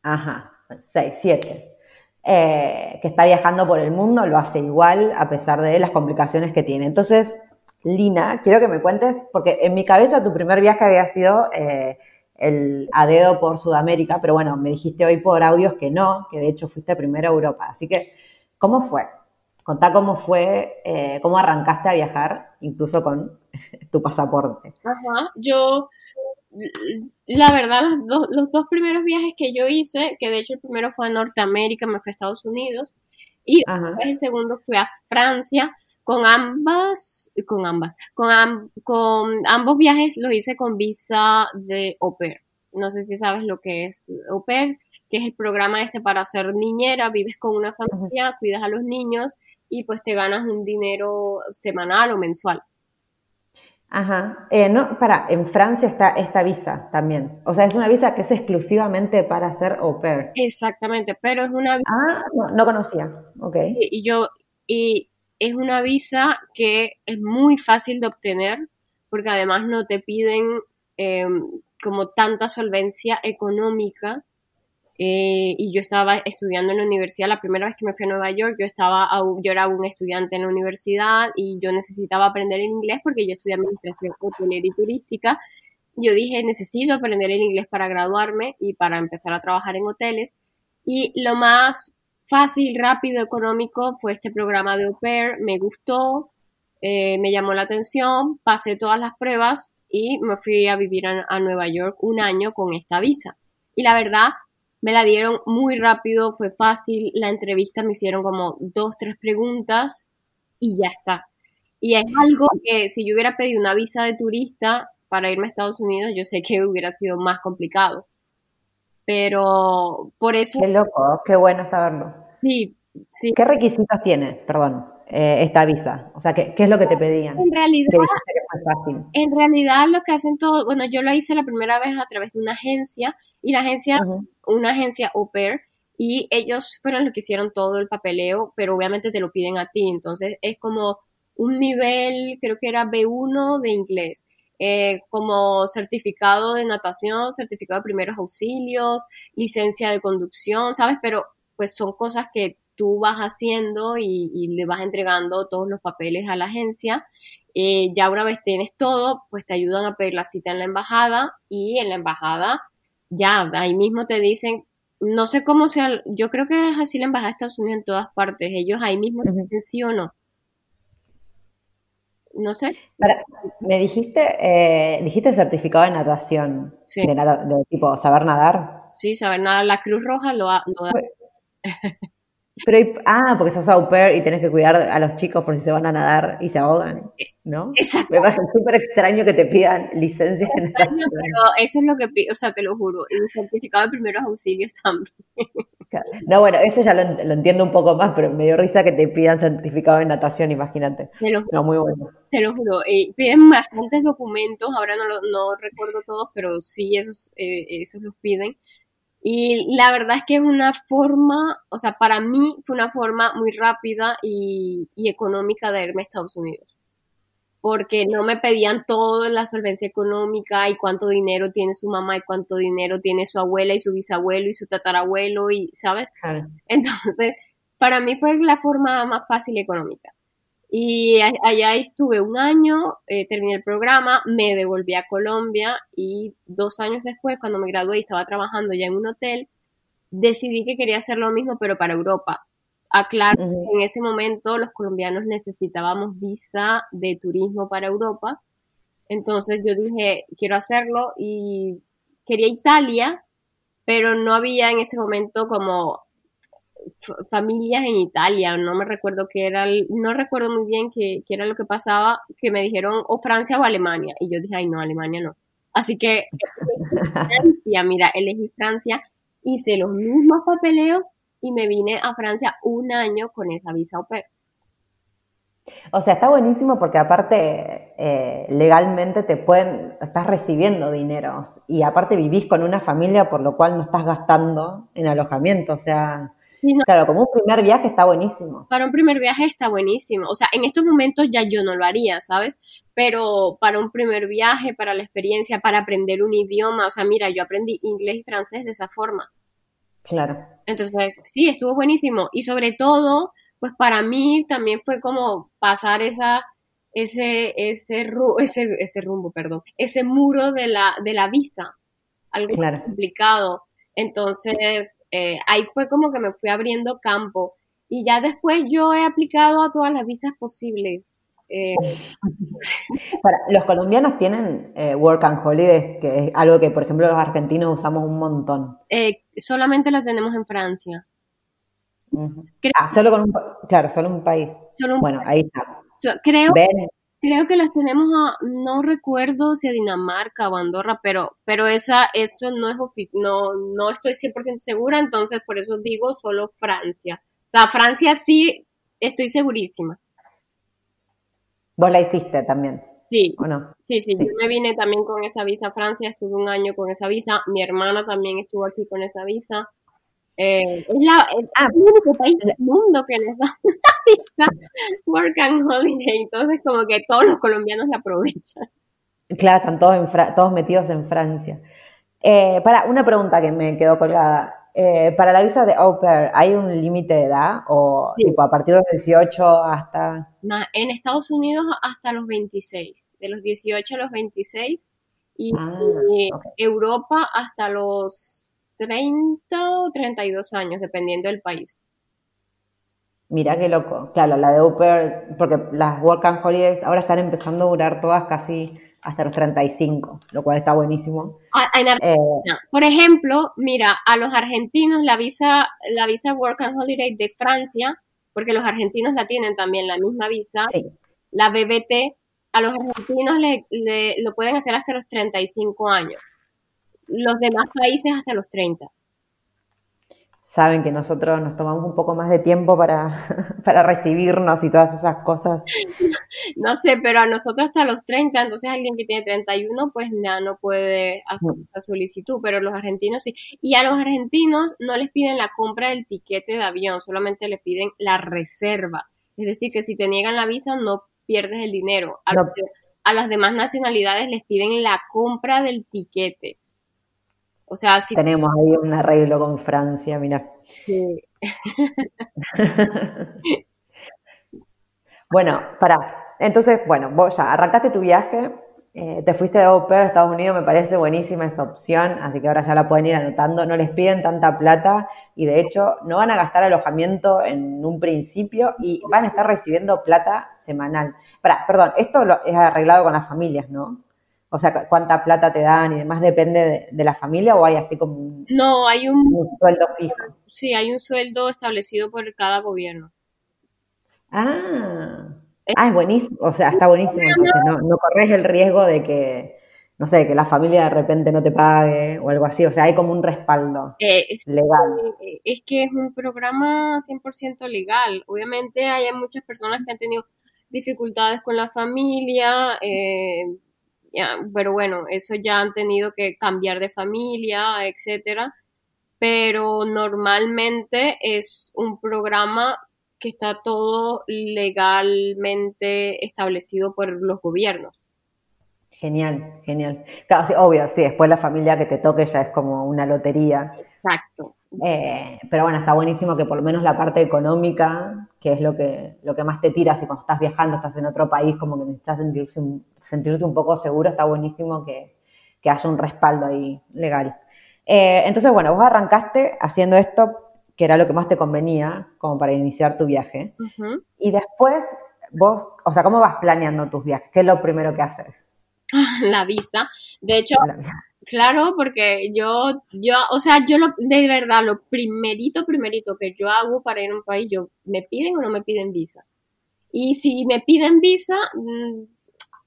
S2: Ajá, seis, siete. Eh, que está viajando por el mundo, lo hace igual a pesar de las complicaciones que tiene. Entonces, Lina, quiero que me cuentes, porque en mi cabeza tu primer viaje había sido eh, el a dedo por Sudamérica, pero bueno, me dijiste hoy por audios que no, que de hecho fuiste primero a Europa. Así que, ¿cómo fue? Contá cómo fue, eh, cómo arrancaste a viajar, incluso con tu pasaporte.
S3: Ajá, yo, la verdad, los dos, primeros viajes que yo hice, que de hecho el primero fue a Norteamérica, me fui a Estados Unidos, y el segundo fue a Francia, con ambas, con ambas, con, con ambos viajes los hice con visa de au pair. No sé si sabes lo que es au pair, que es el programa este para ser niñera, vives con una familia, cuidas a los niños y pues te ganas un dinero semanal o mensual.
S2: Ajá. Eh, no, para, en Francia está esta visa también. O sea, es una visa que es exclusivamente para hacer au pair.
S3: Exactamente, pero es una visa.
S2: Ah, no, no conocía. Ok.
S3: Y yo, y es una visa que es muy fácil de obtener, porque además no te piden eh, como tanta solvencia económica eh, y yo estaba estudiando en la universidad, la primera vez que me fui a Nueva York, yo, estaba, yo era un estudiante en la universidad y yo necesitaba aprender el inglés porque yo estudié administración hotelera y turística. Yo dije, necesito aprender el inglés para graduarme y para empezar a trabajar en hoteles. Y lo más fácil, rápido, económico fue este programa de au pair, me gustó, eh, me llamó la atención, pasé todas las pruebas y me fui a vivir a Nueva York un año con esta visa. Y la verdad, me la dieron muy rápido, fue fácil. La entrevista me hicieron como dos, tres preguntas y ya está. Y es algo que si yo hubiera pedido una visa de turista para irme a Estados Unidos, yo sé que hubiera sido más complicado. Pero por eso...
S2: Qué loco, qué bueno saberlo.
S3: Sí, sí.
S2: ¿Qué requisitos tiene, perdón, eh, esta visa? O sea, ¿qué, ¿qué, es lo que te pedían?
S3: En realidad, en realidad lo que hacen todo, bueno, yo lo hice la primera vez a través de una agencia y la agencia, una agencia au pair, y ellos fueron los que hicieron todo el papeleo, pero obviamente te lo piden a ti. Entonces es como un nivel, creo que era B1 de inglés. Eh, como certificado de natación, certificado de primeros auxilios, licencia de conducción, ¿sabes? Pero pues son cosas que tú vas haciendo y, le vas entregando todos los papeles a la agencia. Eh, ya una vez tienes todo, pues te ayudan a pedir la cita en la embajada y en la embajada ya, ahí mismo te dicen, no sé cómo sea, yo creo que es así la embajada de Estados Unidos en todas partes, ellos ahí mismo te dicen sí o no. No sé.
S2: me dijiste, eh, dijiste certificado de natación.
S3: Sí.
S2: De, tipo saber nadar.
S3: Sí, saber nadar. La Cruz Roja lo, lo da.
S2: Pero, ah, porque sos au pair y tenés que cuidar a los chicos por si se van a nadar y se ahogan, ¿no?
S3: Exacto.
S2: Me parece súper extraño que te pidan licencia de natación.
S3: Pero eso es lo que pido, o sea, te lo juro. Y un certificado de primeros auxilios también.
S2: No, bueno, ese ya lo, entiendo un poco más, pero me dio risa que te pidan certificado de natación, imagínate.
S3: Te lo juro.
S2: No, muy bueno.
S3: Te lo juro. Eh, piden bastantes documentos, ahora no, no recuerdo todos, pero sí, esos, eh, esos los piden. Y la verdad es que es una forma, o sea, para mí fue una forma muy rápida y, económica de irme a Estados Unidos. Porque no me pedían todo la solvencia económica y cuánto dinero tiene su mamá y cuánto dinero tiene su abuela y su bisabuelo y su tatarabuelo y, ¿sabes? Entonces, para mí fue la forma más fácil económica. Y allá estuve un año, eh, terminé el programa, me devolví a Colombia y dos años después, cuando me gradué y estaba trabajando ya en un hotel, decidí que quería hacer lo mismo, pero para Europa. Aclaro que en ese momento los colombianos necesitábamos visa de turismo para Europa. Entonces yo dije, quiero hacerlo y quería Italia, pero no había en ese momento como familias en Italia, no me recuerdo qué era, no recuerdo muy bien qué, era lo que pasaba, que me dijeron o Francia o Alemania, y yo dije, ay no, Alemania no. Así que Francia, mira, elegí Francia, hice los mismos papeleos y me vine a Francia un año con esa visa au
S2: O sea, está buenísimo porque aparte eh, legalmente te pueden, estás recibiendo dinero y aparte vivís con una familia por lo cual no estás gastando en alojamiento, o sea, Claro, como un primer viaje está buenísimo.
S3: Para un primer viaje está buenísimo. O sea, en estos momentos ya yo no lo haría, ¿sabes? Pero para un primer viaje, para la experiencia, para aprender un idioma, o sea, mira, yo aprendí inglés y francés de esa forma.
S2: Claro.
S3: Entonces, sí, estuvo buenísimo. Y sobre todo, pues para mí también fue como pasar esa, ese, ese, ese, ese rumbo, perdón, ese muro de la, de la visa. Algo complicado entonces, eh, ahí fue como que me fui abriendo campo. Y ya después yo he aplicado a todas las visas posibles. Eh,
S2: los colombianos tienen eh, Work and Holidays, que es algo que, por ejemplo, los argentinos usamos un montón.
S3: solamente la tenemos en Francia.
S2: ah, solo con un, claro, solo un país. bueno, ahí está.
S3: creo, Creo que las tenemos a, no recuerdo si a Dinamarca o Andorra, pero, pero esa, eso no es no, no estoy 100% segura, entonces por eso digo solo Francia. O sea, Francia sí estoy segurísima.
S2: Vos la hiciste también.
S3: Sí,
S2: ¿o no?
S3: sí, sí, yo me vine también con esa visa a Francia, estuve un año con esa visa, mi hermana también estuvo aquí con esa visa. Eh, es la, el,
S2: Ah.
S3: el único país del mundo que nos da una visa work and holiday, entonces como que todos los colombianos la aprovechan.
S2: Claro, están todos, en Fra- todos metidos en Francia. Eh, para, una pregunta que me quedó colgada. Eh, para la visa de au pair, ¿hay un límite de edad? ¿O
S3: Sí.
S2: tipo a partir de los 18 hasta...?
S3: En Estados Unidos hasta los 26, de los 18 a los 26, y
S2: Ah,
S3: y. Europa hasta los 30 o 32 años, dependiendo del país.
S2: Mira qué loco. Claro, la de pair, porque las work and holidays ahora están empezando a durar todas casi hasta los 35, lo cual está buenísimo.
S3: Ah, en
S2: Eh.
S3: Por ejemplo, mira, a los argentinos la visa, la visa Work and Holiday de Francia, porque los argentinos la tienen también la misma visa,
S2: sí,
S3: la BBT, a los argentinos le, le- lo pueden hacer hasta los 35 años. Los demás países hasta los 30.
S2: saben que nosotros nos tomamos un poco más de tiempo para, para recibirnos y todas esas cosas.
S3: No sé, pero a nosotros hasta los 30, entonces alguien que tiene 31, pues ya no puede hacer esa solicitud, pero los argentinos sí. Y a los argentinos no les piden la compra del tiquete de avión, solamente les piden la reserva. Es decir, que si te niegan la visa no pierdes el dinero. A,
S2: No.
S3: los de- a las demás nacionalidades les piden la compra del tiquete. O sea, si
S2: Tenemos ahí un arreglo con Francia, mira.
S3: Sí.
S2: Bueno, para. Entonces, bueno, vos ya arrancaste tu viaje, eh, te fuiste de au pair a Estados Unidos, me parece buenísima esa opción, así que ahora ya la pueden ir anotando. No les piden tanta plata y de hecho no van a gastar alojamiento en un principio y van a estar recibiendo plata semanal. Para, perdón, esto lo, es arreglado con las familias, ¿no? O sea, cu- cuánta plata te dan y demás depende de, de la familia o hay así como un,
S3: no, hay un,
S2: un sueldo fijo.
S3: sí, hay un sueldo establecido por cada gobierno.
S2: Ah, ah, es buenísimo, o sea, está buenísimo, entonces no, no corres el riesgo de que, no sé, que la familia de repente no te pague o algo así, o sea, hay como un respaldo
S3: Eh, es,
S2: legal.
S3: eh, es que es un programa 100% legal. Obviamente hay muchas personas que han tenido dificultades con la familia, eh, pero bueno, eso ya han tenido que cambiar de familia, etcétera. Pero normalmente es un programa que está todo legalmente establecido por los gobiernos.
S2: Genial, genial. Claro, sí, obvio, sí, después la familia que te toque ya es como una lotería.
S3: Exacto.
S2: Eh, pero bueno, está buenísimo que por lo menos la parte económica, que es lo que, lo que más te tira, si cuando estás viajando, estás en otro país, como que necesitas sentirse sentirte un poco seguro, está buenísimo que, que haya un respaldo ahí legal. Eh, entonces, bueno, vos arrancaste haciendo esto, que era lo que más te convenía, como para iniciar tu viaje. Y después, vos, o sea, ¿cómo vas planeando tus viajes? ¿Qué es lo primero que haces?
S3: La visa. De hecho, Claro, porque yo, yo, o sea, yo lo, de verdad, lo primerito, primerito que yo hago para ir a un país, yo, ¿me piden o no me piden visa? Y si me piden visa, mm,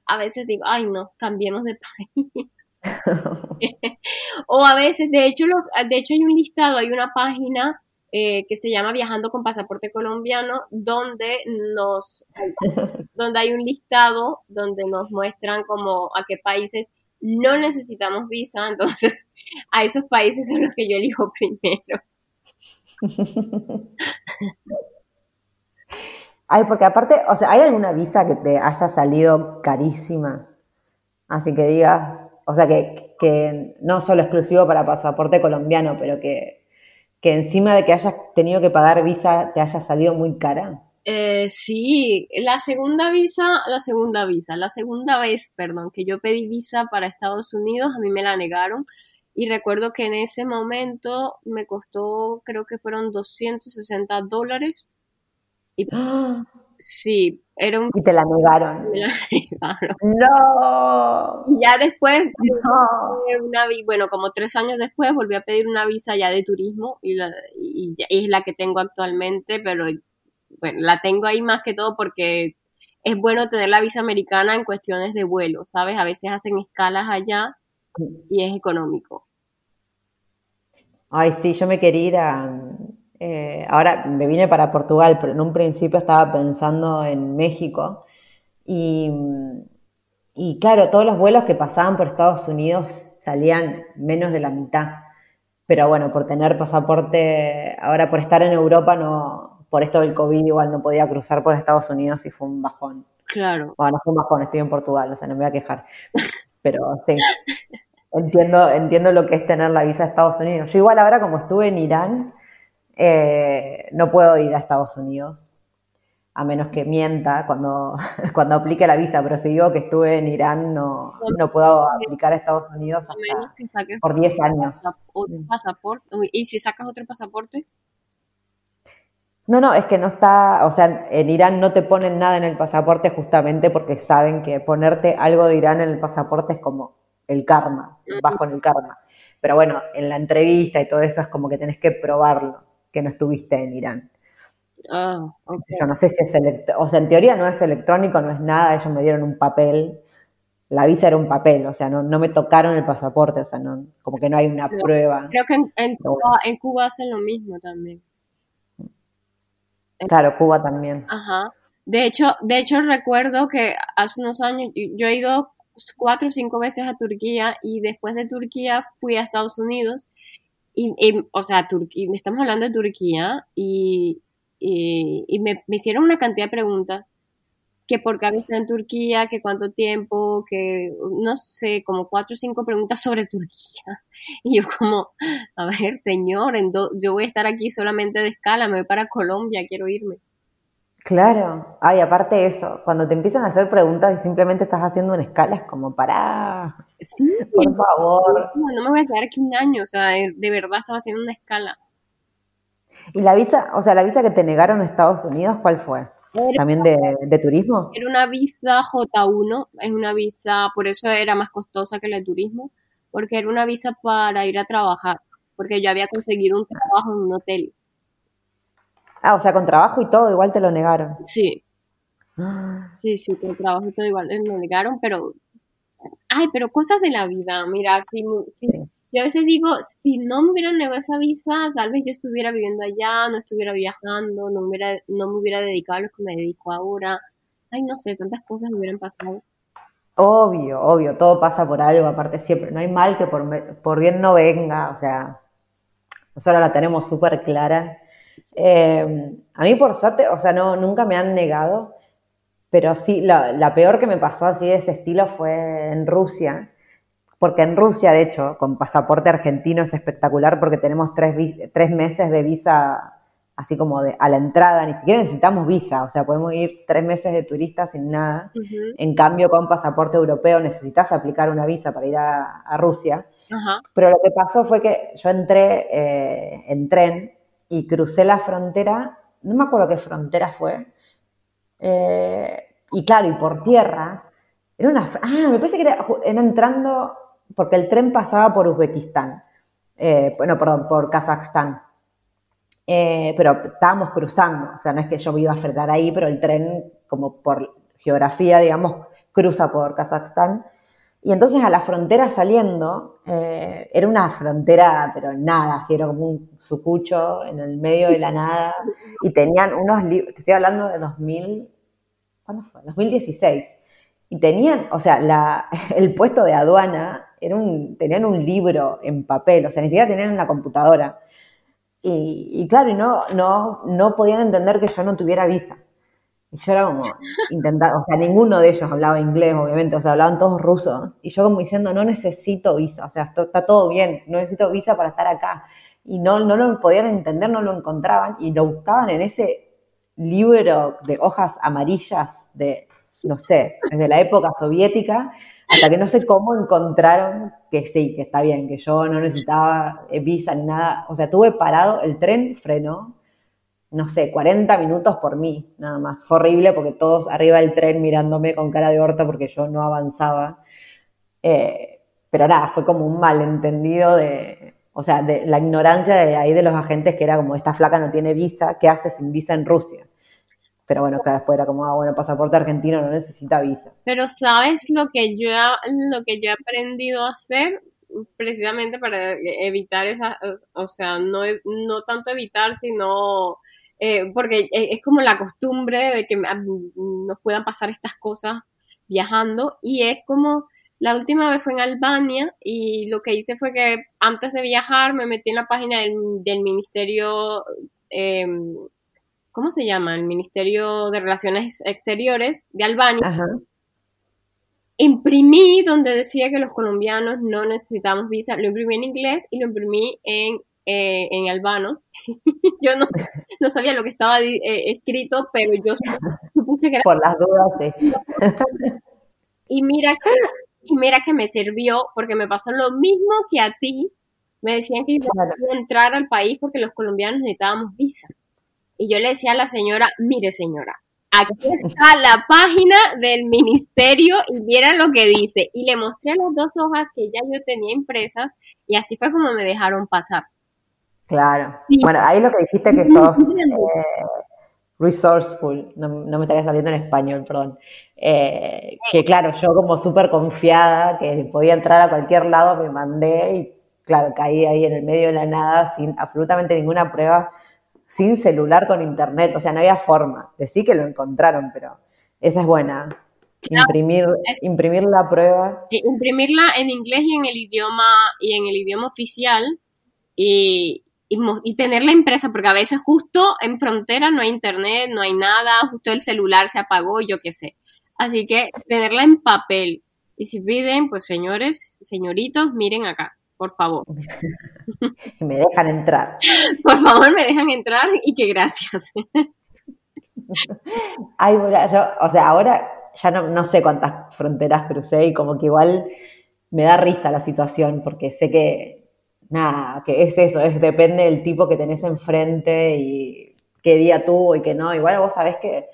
S3: a veces digo, ay no, cambiemos de país. o a veces, de hecho, lo, de hecho hay un listado, hay una página eh, que se llama Viajando con Pasaporte Colombiano, donde nos, donde hay un listado donde nos muestran como a qué países no necesitamos visa, entonces a esos países son los que yo elijo primero.
S2: Ay, porque aparte, o sea, ¿hay alguna visa que te haya salido carísima? Así que digas, o sea, que, que no solo exclusivo para pasaporte colombiano, pero que, que encima de que hayas tenido que pagar visa te haya salido muy cara.
S3: Eh, sí, la segunda visa, la segunda visa, la segunda vez, perdón, que yo pedí visa para Estados Unidos, a mí me la negaron y recuerdo que en ese momento me costó, creo que fueron 260 dólares y
S2: ¡Ah!
S3: sí, era un...
S2: Y te la negaron.
S3: me la negaron.
S2: ¡No!
S3: Y ya después,
S2: No.
S3: una, vi- bueno, como tres años después volví a pedir una visa ya de turismo y, la, y ya- es la que tengo actualmente, pero bueno, la tengo ahí más que todo porque es bueno tener la visa americana en cuestiones de vuelo, ¿sabes? A veces hacen escalas allá y es económico.
S2: Ay, sí, yo me quería ir a... eh, ahora me vine para Portugal, pero en un principio estaba pensando en México y, y claro, todos los vuelos que pasaban por Estados Unidos salían menos de la mitad. Pero bueno, por tener pasaporte, ahora por estar en Europa, no, por esto del COVID igual no podía cruzar por Estados Unidos y fue un bajón.
S3: Claro.
S2: Bueno, no fue un bajón, estoy en Portugal, o sea, no me voy a quejar. Pero sí, entiendo, entiendo lo que es tener la visa a Estados Unidos. Yo igual ahora como estuve en Irán, eh, no puedo ir a Estados Unidos a menos que mienta cuando, cuando aplique la visa, pero si digo que estuve en Irán, no, no puedo aplicar a Estados Unidos hasta por 10 años.
S3: Otro pasaporte. ¿Y si sacas otro pasaporte?
S2: No, no, es que no está, o sea, en Irán no te ponen nada en el pasaporte justamente porque saben que ponerte algo de Irán en el pasaporte es como el karma, vas con el karma. Pero bueno, en la entrevista y todo eso es como que tenés que probarlo, que no estuviste en Irán.
S3: Ah,
S2: Yo no sé si es electrónico, o sea, en teoría no es electrónico, no es nada, ellos me dieron un papel, la visa era un papel, o sea, no, no me tocaron el pasaporte, o sea, no, como que no hay una prueba.
S3: Creo que en, Cuba, en, Cuba, hacen lo mismo también.
S2: Claro, Cuba también.
S3: Ajá. De hecho, de hecho recuerdo que hace unos años yo he ido cuatro o cinco veces a Turquía y después de Turquía fui a Estados Unidos y, o sea, Turquía, estamos hablando de Turquía y y, me, hicieron una cantidad de preguntas, que por qué había en Turquía, que cuánto tiempo, que no sé, como cuatro o cinco preguntas sobre Turquía. Y yo como, a ver, señor, yo voy a estar aquí solamente de escala, me voy para Colombia, quiero irme.
S2: Claro, ay, aparte eso, cuando te empiezan a hacer preguntas y simplemente estás haciendo una escala, es como, para
S3: sí,
S2: por favor.
S3: No, no me voy a quedar aquí un año, o sea, de verdad estaba haciendo una escala.
S2: ¿Y la visa, o sea, la visa que te negaron a Estados Unidos, cuál fue? ¿También de, turismo?
S3: Era una visa J1, es una visa, por eso era más costosa que la de turismo, porque era una visa para ir a trabajar, porque yo había conseguido un trabajo en un hotel.
S2: Ah, o sea, con trabajo y todo, igual te lo negaron.
S3: Sí. Sí, sí, con trabajo y todo igual te lo negaron, pero... Ay, pero cosas de la vida, mira, sí. sí yo a veces digo, si no me hubieran negado esa visa, tal vez yo estuviera viviendo allá, no estuviera viajando, no, hubiera, no me hubiera dedicado a lo que me dedico ahora. Ay, no sé, tantas cosas me hubieran pasado.
S2: Obvio, obvio, todo pasa por algo, aparte siempre, no hay mal que por, por bien no venga, o sea, nosotros la tenemos súper clara. Eh, a mí por suerte, o sea, no, nunca me han negado, pero sí, la, la peor que me pasó así de ese estilo fue en Rusia, porque en Rusia, de hecho, con pasaporte argentino es espectacular porque tenemos tres, tres meses de visa así como de, a la entrada, ni siquiera necesitamos visa, o sea, podemos ir tres meses de turista sin nada. En cambio, con pasaporte europeo necesitas aplicar una visa para ir a, Rusia. Pero lo que pasó fue que yo entré eh, en tren y crucé la frontera, no me acuerdo qué frontera fue, eh, y claro, y por tierra, era una... Ah, me parece que era entrando porque el tren pasaba por Uzbekistán, eh, bueno, perdón, por Kazajstán. Eh, pero estábamos cruzando, o sea, no es que yo iba a frenar ahí, pero el tren, como por geografía, digamos, cruza por Kazajstán. Y entonces a la frontera saliendo, eh, era una frontera, pero nada, así era como un sucucho en el medio de la nada. Y tenían unos libros, te estoy hablando de 2000, ¿cuándo fue? 2016. Y tenían, o sea, el puesto de aduana un, tenían un libro en papel, o sea, ni siquiera tenían una computadora. Y, claro, y no, no, no podían entender que yo no tuviera visa. Y yo era como, intentando, o sea, ninguno de ellos hablaba inglés, obviamente, o sea, hablaban todos rusos. Y yo como diciendo, no necesito visa, o sea, está todo bien, no necesito visa para estar acá. Y no, no lo podían entender, no lo encontraban y lo buscaban en ese libro de hojas amarillas de, no sé, desde la época soviética, hasta que no sé cómo encontraron que sí, que está bien, que yo no necesitaba visa ni nada. O sea, tuve parado, el tren frenó, no sé, 40 minutos por mí, nada más. Fue horrible porque todos arriba del tren mirándome con cara de horta porque yo no avanzaba. Eh, pero nada, fue como un malentendido de, o sea, de la ignorancia de ahí de los agentes que era como, esta flaca no tiene visa, ¿qué hace sin visa en Rusia? Pero bueno, claro, después era como, ah, bueno, pasaporte argentino no necesita visa.
S3: Pero ¿sabes lo que yo, lo que yo he aprendido a hacer? Precisamente para evitar esa, o sea, no, no tanto evitar, sino eh, porque es como la costumbre de que nos puedan pasar estas cosas viajando y es como la última vez fue en Albania y lo que hice fue que antes de viajar me metí en la página del, Ministerio, em, ¿cómo se llama? El Ministerio de Relaciones Exteriores de Albania. Imprimí donde decía que los colombianos no necesitamos visa, lo imprimí en inglés y lo imprimí en, eh, en albano. yo no, no, sabía lo que estaba eh, escrito, pero yo supuse que era...
S2: Por las dudas, sí.
S3: y mira que y mira que me sirvió porque me pasó lo mismo que a ti. Me decían que iba a entrar al país porque los colombianos necesitábamos visa. Y yo le decía a la señora, mire señora, aquí está la página del ministerio y viera lo que dice. Y le mostré las dos hojas que ya yo tenía impresas y así fue como me dejaron pasar.
S2: Claro. Bueno, ahí lo que dijiste que sos resourceful, no, me estaría saliendo en español, perdón. Eh, que claro, yo como súper confiada, que podía entrar a cualquier lado, me mandé y claro, caí ahí en el medio de la nada sin absolutamente ninguna prueba, sin celular con internet, o sea, no había forma. Decí que lo encontraron, pero esa es buena. Imprimir, imprimir la prueba.
S3: Imprimirla en inglés y en el idioma, y en el idioma oficial. Y, y, tenerla impresa, porque a veces justo en frontera no hay internet, no hay nada, justo el celular se apagó, yo qué sé. Así que tenerla en papel. Y si piden, pues señores, señoritos, miren acá, por favor.
S2: me dejan entrar.
S3: Por favor, me dejan entrar y que gracias.
S2: Ay, yo, o sea, ahora ya no, no sé cuántas fronteras crucé y como que igual me da risa la situación porque sé que nada, que es eso, es depende del tipo que tenés enfrente y qué día tuvo y qué no. Igual vos sabés que,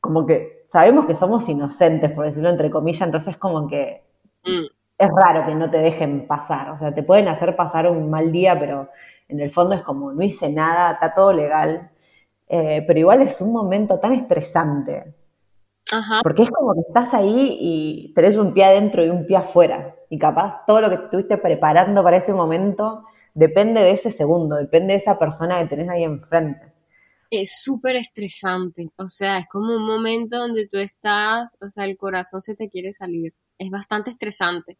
S2: como que sabemos que somos inocentes, por decirlo entre comillas, entonces como que mm. Es raro que no te dejen pasar. O sea, te pueden hacer pasar un mal día, pero en el fondo es como, no hice nada, está todo legal. Eh, pero igual es un momento tan estresante. Porque es como que estás ahí y tenés un pie adentro y un pie afuera. Y capaz todo lo que estuviste preparando para ese momento depende de ese segundo, depende de esa persona que tenés ahí enfrente.
S3: Es súper estresante, o sea, es como un momento donde tú estás, o sea, el corazón se te quiere salir. Es bastante estresante.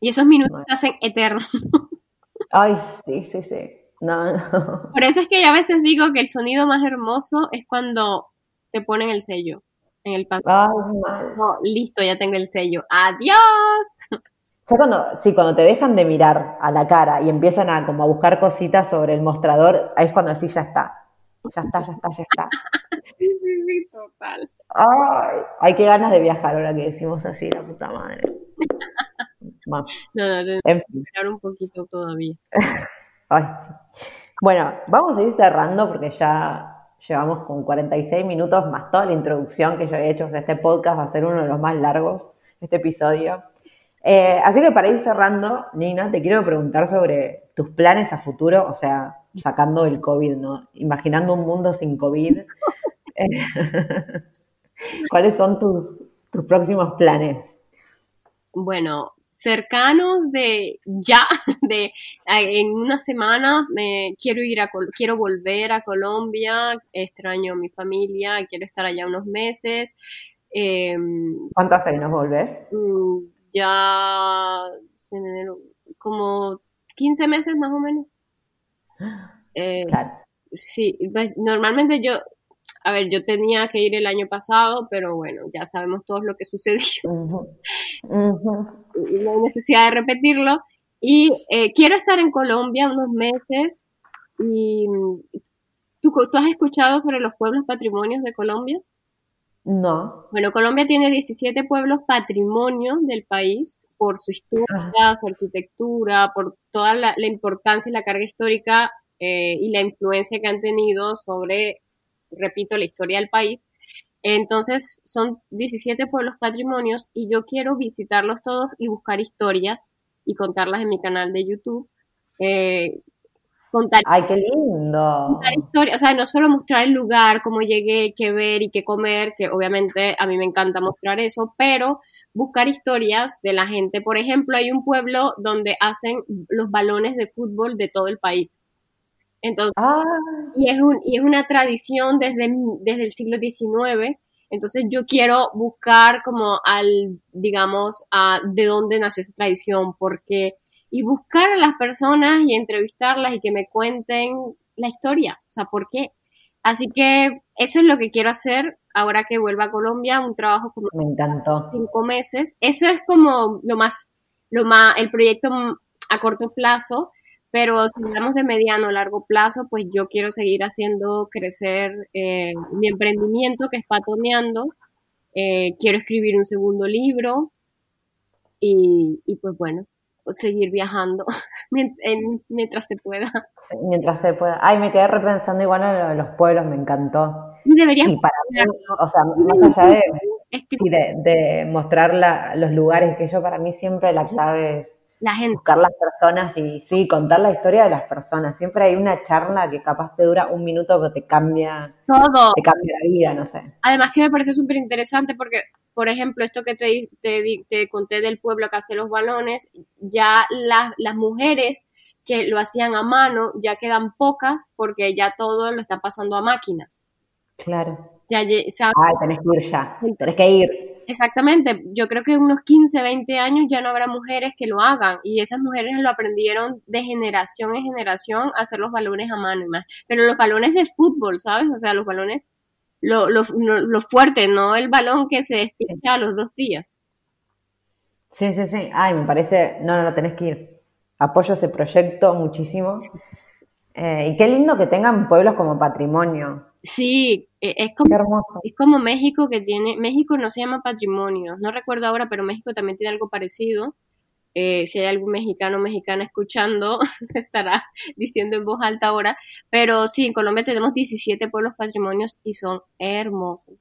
S3: Y esos minutos se hacen eternos.
S2: Ay, sí, sí, sí. No, no.
S3: Por eso es que a veces digo que el sonido más hermoso es cuando te ponen el sello en el listo, ya tengo el sello. ¡Adiós!
S2: Ya cuando, sí, cuando te dejan de mirar a la cara y empiezan a como a buscar cositas sobre el mostrador, ahí es cuando decís ya está. Ya está, ya está, ya está.
S3: sí, sí, sí, total.
S2: Ay, hay que ganas de viajar ahora que decimos así, la puta madre.
S3: no, no, tengo que esperar un poquito todavía.
S2: Ay, sí. Bueno, vamos a ir cerrando porque ya Llevamos con 46 minutos más toda la introducción que yo he hecho de este podcast, va a ser uno de los más largos, este episodio. Eh, así que para ir cerrando, Nina, te quiero preguntar sobre tus planes a futuro, o sea, sacando el COVID, ¿no? Imaginando un mundo sin COVID. ¿Cuáles son tus, tus próximos planes?
S3: Bueno, cercanos de ya, de en una semana me quiero ir a quiero volver a Colombia, extraño a mi familia, quiero estar allá unos meses.
S2: Eh, ¿Cuánto hace que nos volvés?
S3: Mm, ya como 15 meses más o menos. Eh, claro. Sí, pues, normalmente yo a ver, yo tenía que ir el año pasado, pero bueno, ya sabemos todos lo que sucedió. No hay necesidad de repetirlo. Y eh, quiero estar en Colombia unos meses. Y, ¿tú, ¿Tú has escuchado sobre los pueblos patrimonios de Colombia?
S2: No.
S3: Bueno, Colombia tiene 17 pueblos patrimonios del país por su historia, su arquitectura, por toda la, importancia y la carga histórica eh, y la influencia que han tenido sobre repito, la historia del país. Entonces son 17 pueblos patrimonios y yo quiero visitarlos todos y buscar historias y contarlas en mi canal de YouTube. Eh, contar,
S2: ¡Ay, qué lindo!
S3: historia, o sea, no solo mostrar el lugar, cómo llegué, qué ver y qué comer, que obviamente a mí me encanta mostrar eso, pero buscar historias de la gente. Por ejemplo, hay un pueblo donde hacen los balones de fútbol de todo el país. Entonces, ah. y, es un, y es una tradición desde, desde el siglo XIX Entonces yo quiero buscar como al, digamos, a de dónde nació esa tradición, porque, y buscar a las personas y entrevistarlas y que me cuenten la historia, o sea, ¿por qué? Así que eso es lo que quiero hacer ahora que vuelva a Colombia, un trabajo como
S2: me encantó.
S3: cinco meses. Eso es como lo más, lo más, el proyecto a corto plazo, pero si hablamos de mediano o largo plazo, pues yo quiero seguir haciendo crecer eh, mi emprendimiento que es patoneando. Eh, quiero escribir un segundo libro y, y pues bueno, seguir viajando mientras se pueda.
S2: mientras se pueda. Ay, me quedé repensando igual en los pueblos, me encantó.
S3: Deberías.
S2: Y para mí, o sea, más allá de, de, mostrar la, los lugares, que yo para mí siempre la clave es
S3: la gente.
S2: buscar las personas y sí, contar la historia de las personas. Siempre hay una charla que capaz te dura un minuto, pero te cambia.
S3: Todo.
S2: Te cambia la vida, no sé.
S3: Además que me parece súper interesante porque por ejemplo, esto que te, te, conté del pueblo que hace los balones, ya las mujeres que lo hacían a mano ya quedan pocas porque ya todo lo está pasando a máquinas.
S2: Claro.
S3: Ya,
S2: Ay, tenés que ir ya, tenés que ir.
S3: Exactamente, yo creo que en unos 15, 20 años ya no habrá mujeres que lo hagan y esas mujeres lo aprendieron de generación en generación a hacer los balones a mano y más. Pero los balones de fútbol, ¿sabes? O sea, los balones lo, lo, lo, fuerte, no el balón que se despicha a los dos días.
S2: Sí, sí, sí. Ay, me parece, no, no, no, tenés que ir. Apoyo ese proyecto muchísimo. Eh, y qué lindo que tengan pueblos como patrimonio.
S3: Sí, e, es como, es como México que tiene, México no se llama patrimonio, no recuerdo ahora, pero México también tiene algo parecido. Eh, si hay algún mexicano o mexicana escuchando, estará diciendo en voz alta ahora. Pero sí, en Colombia tenemos 17 pueblos patrimonios y son hermosos.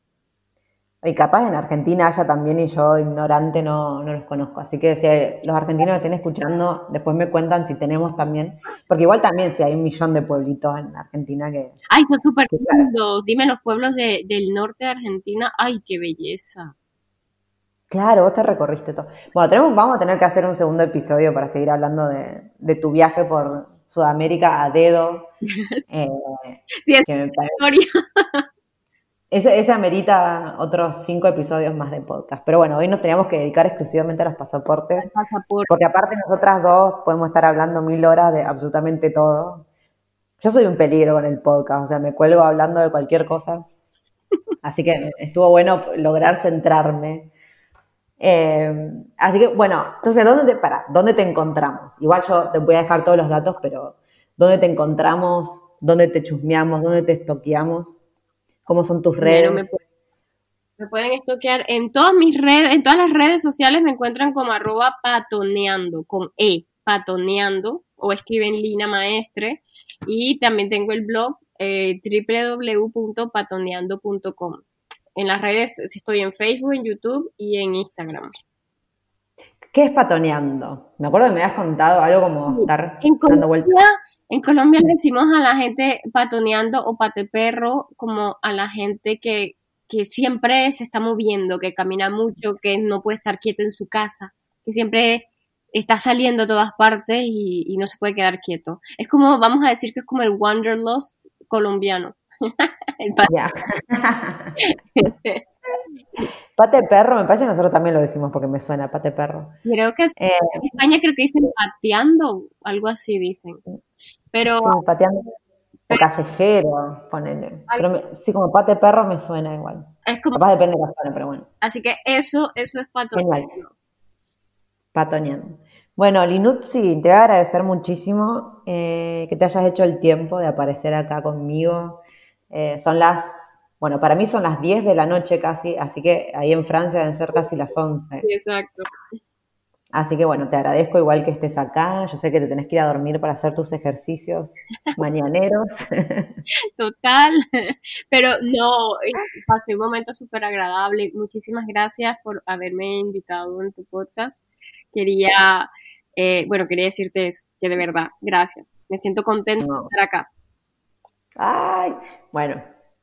S2: Y capaz en Argentina haya también, y yo ignorante no, no los conozco. Así que si los argentinos que estén escuchando, después me cuentan si tenemos también. Porque igual también si hay un millón de pueblitos en Argentina que.
S3: ¡Ay, son súper lindos! Dime los pueblos del norte de Argentina. ¡Ay, qué belleza!
S2: Claro, vos te recorriste todo. Bueno, tenemos, vamos a tener que hacer un segundo episodio para seguir hablando de, de tu viaje por Sudamérica a dedo.
S3: Eh, sí, es historia.
S2: Ese, ese amerita otros cinco episodios más de podcast. Pero bueno, hoy nos teníamos que dedicar exclusivamente a los pasaportes. Porque aparte nosotras dos podemos estar hablando mil horas de absolutamente todo. Yo soy un peligro con el podcast, o sea, me cuelgo hablando de cualquier cosa. Así que estuvo bueno lograr centrarme. Eh, así que, bueno, entonces, ¿dónde te, para, ¿dónde te encontramos? Igual yo te voy a dejar todos los datos, pero ¿dónde te encontramos? ¿Dónde te chusmeamos? ¿Dónde te estoqueamos? ¿Cómo son tus redes?
S3: me, pueden, estoquear en todas mis redes, en todas las redes sociales me encuentran como arroba patoneando, con E, patoneando, o escriben Lina Maestre. Y también tengo el blog eh, www.patoneando.com. En las redes estoy en Facebook, en YouTube y en Instagram.
S2: ¿Qué es patoneando? Me acuerdo que me habías contado algo como estar
S3: en dando vueltas. En Colombia le decimos a la gente patoneando o pate perro como a la gente que, que siempre se está moviendo, que camina mucho, que no puede estar quieto en su casa, que siempre está saliendo a todas partes y, y no se puede quedar quieto. Es como, vamos a decir que es como el Wanderlust colombiano.
S2: pate perro, me parece que nosotros también lo decimos porque me suena pate perro.
S3: Creo que eh, en España creo que dicen pateando, algo así dicen. Pero
S2: sí, pateando o callejero, ponele. Pero sí, como pate perro me suena igual. Es como, Capaz depende de la zona, pero bueno.
S3: Así que eso, eso es patoneando.
S2: Patoneando. Bueno, Linutzi, te voy a agradecer muchísimo eh, que te hayas hecho el tiempo de aparecer acá conmigo. Eh, son las, bueno, para mí son las 10 de la noche casi, así que ahí en Francia deben ser casi las 11.
S3: exacto.
S2: Así que bueno, te agradezco igual que estés acá. Yo sé que te tenés que ir a dormir para hacer tus ejercicios mañaneros.
S3: Total, pero no, pasé un momento súper agradable. Muchísimas gracias por haberme invitado en tu podcast. Quería, eh, bueno, quería decirte eso, que de verdad, gracias. Me siento contento de estar acá.
S2: Ay, bueno,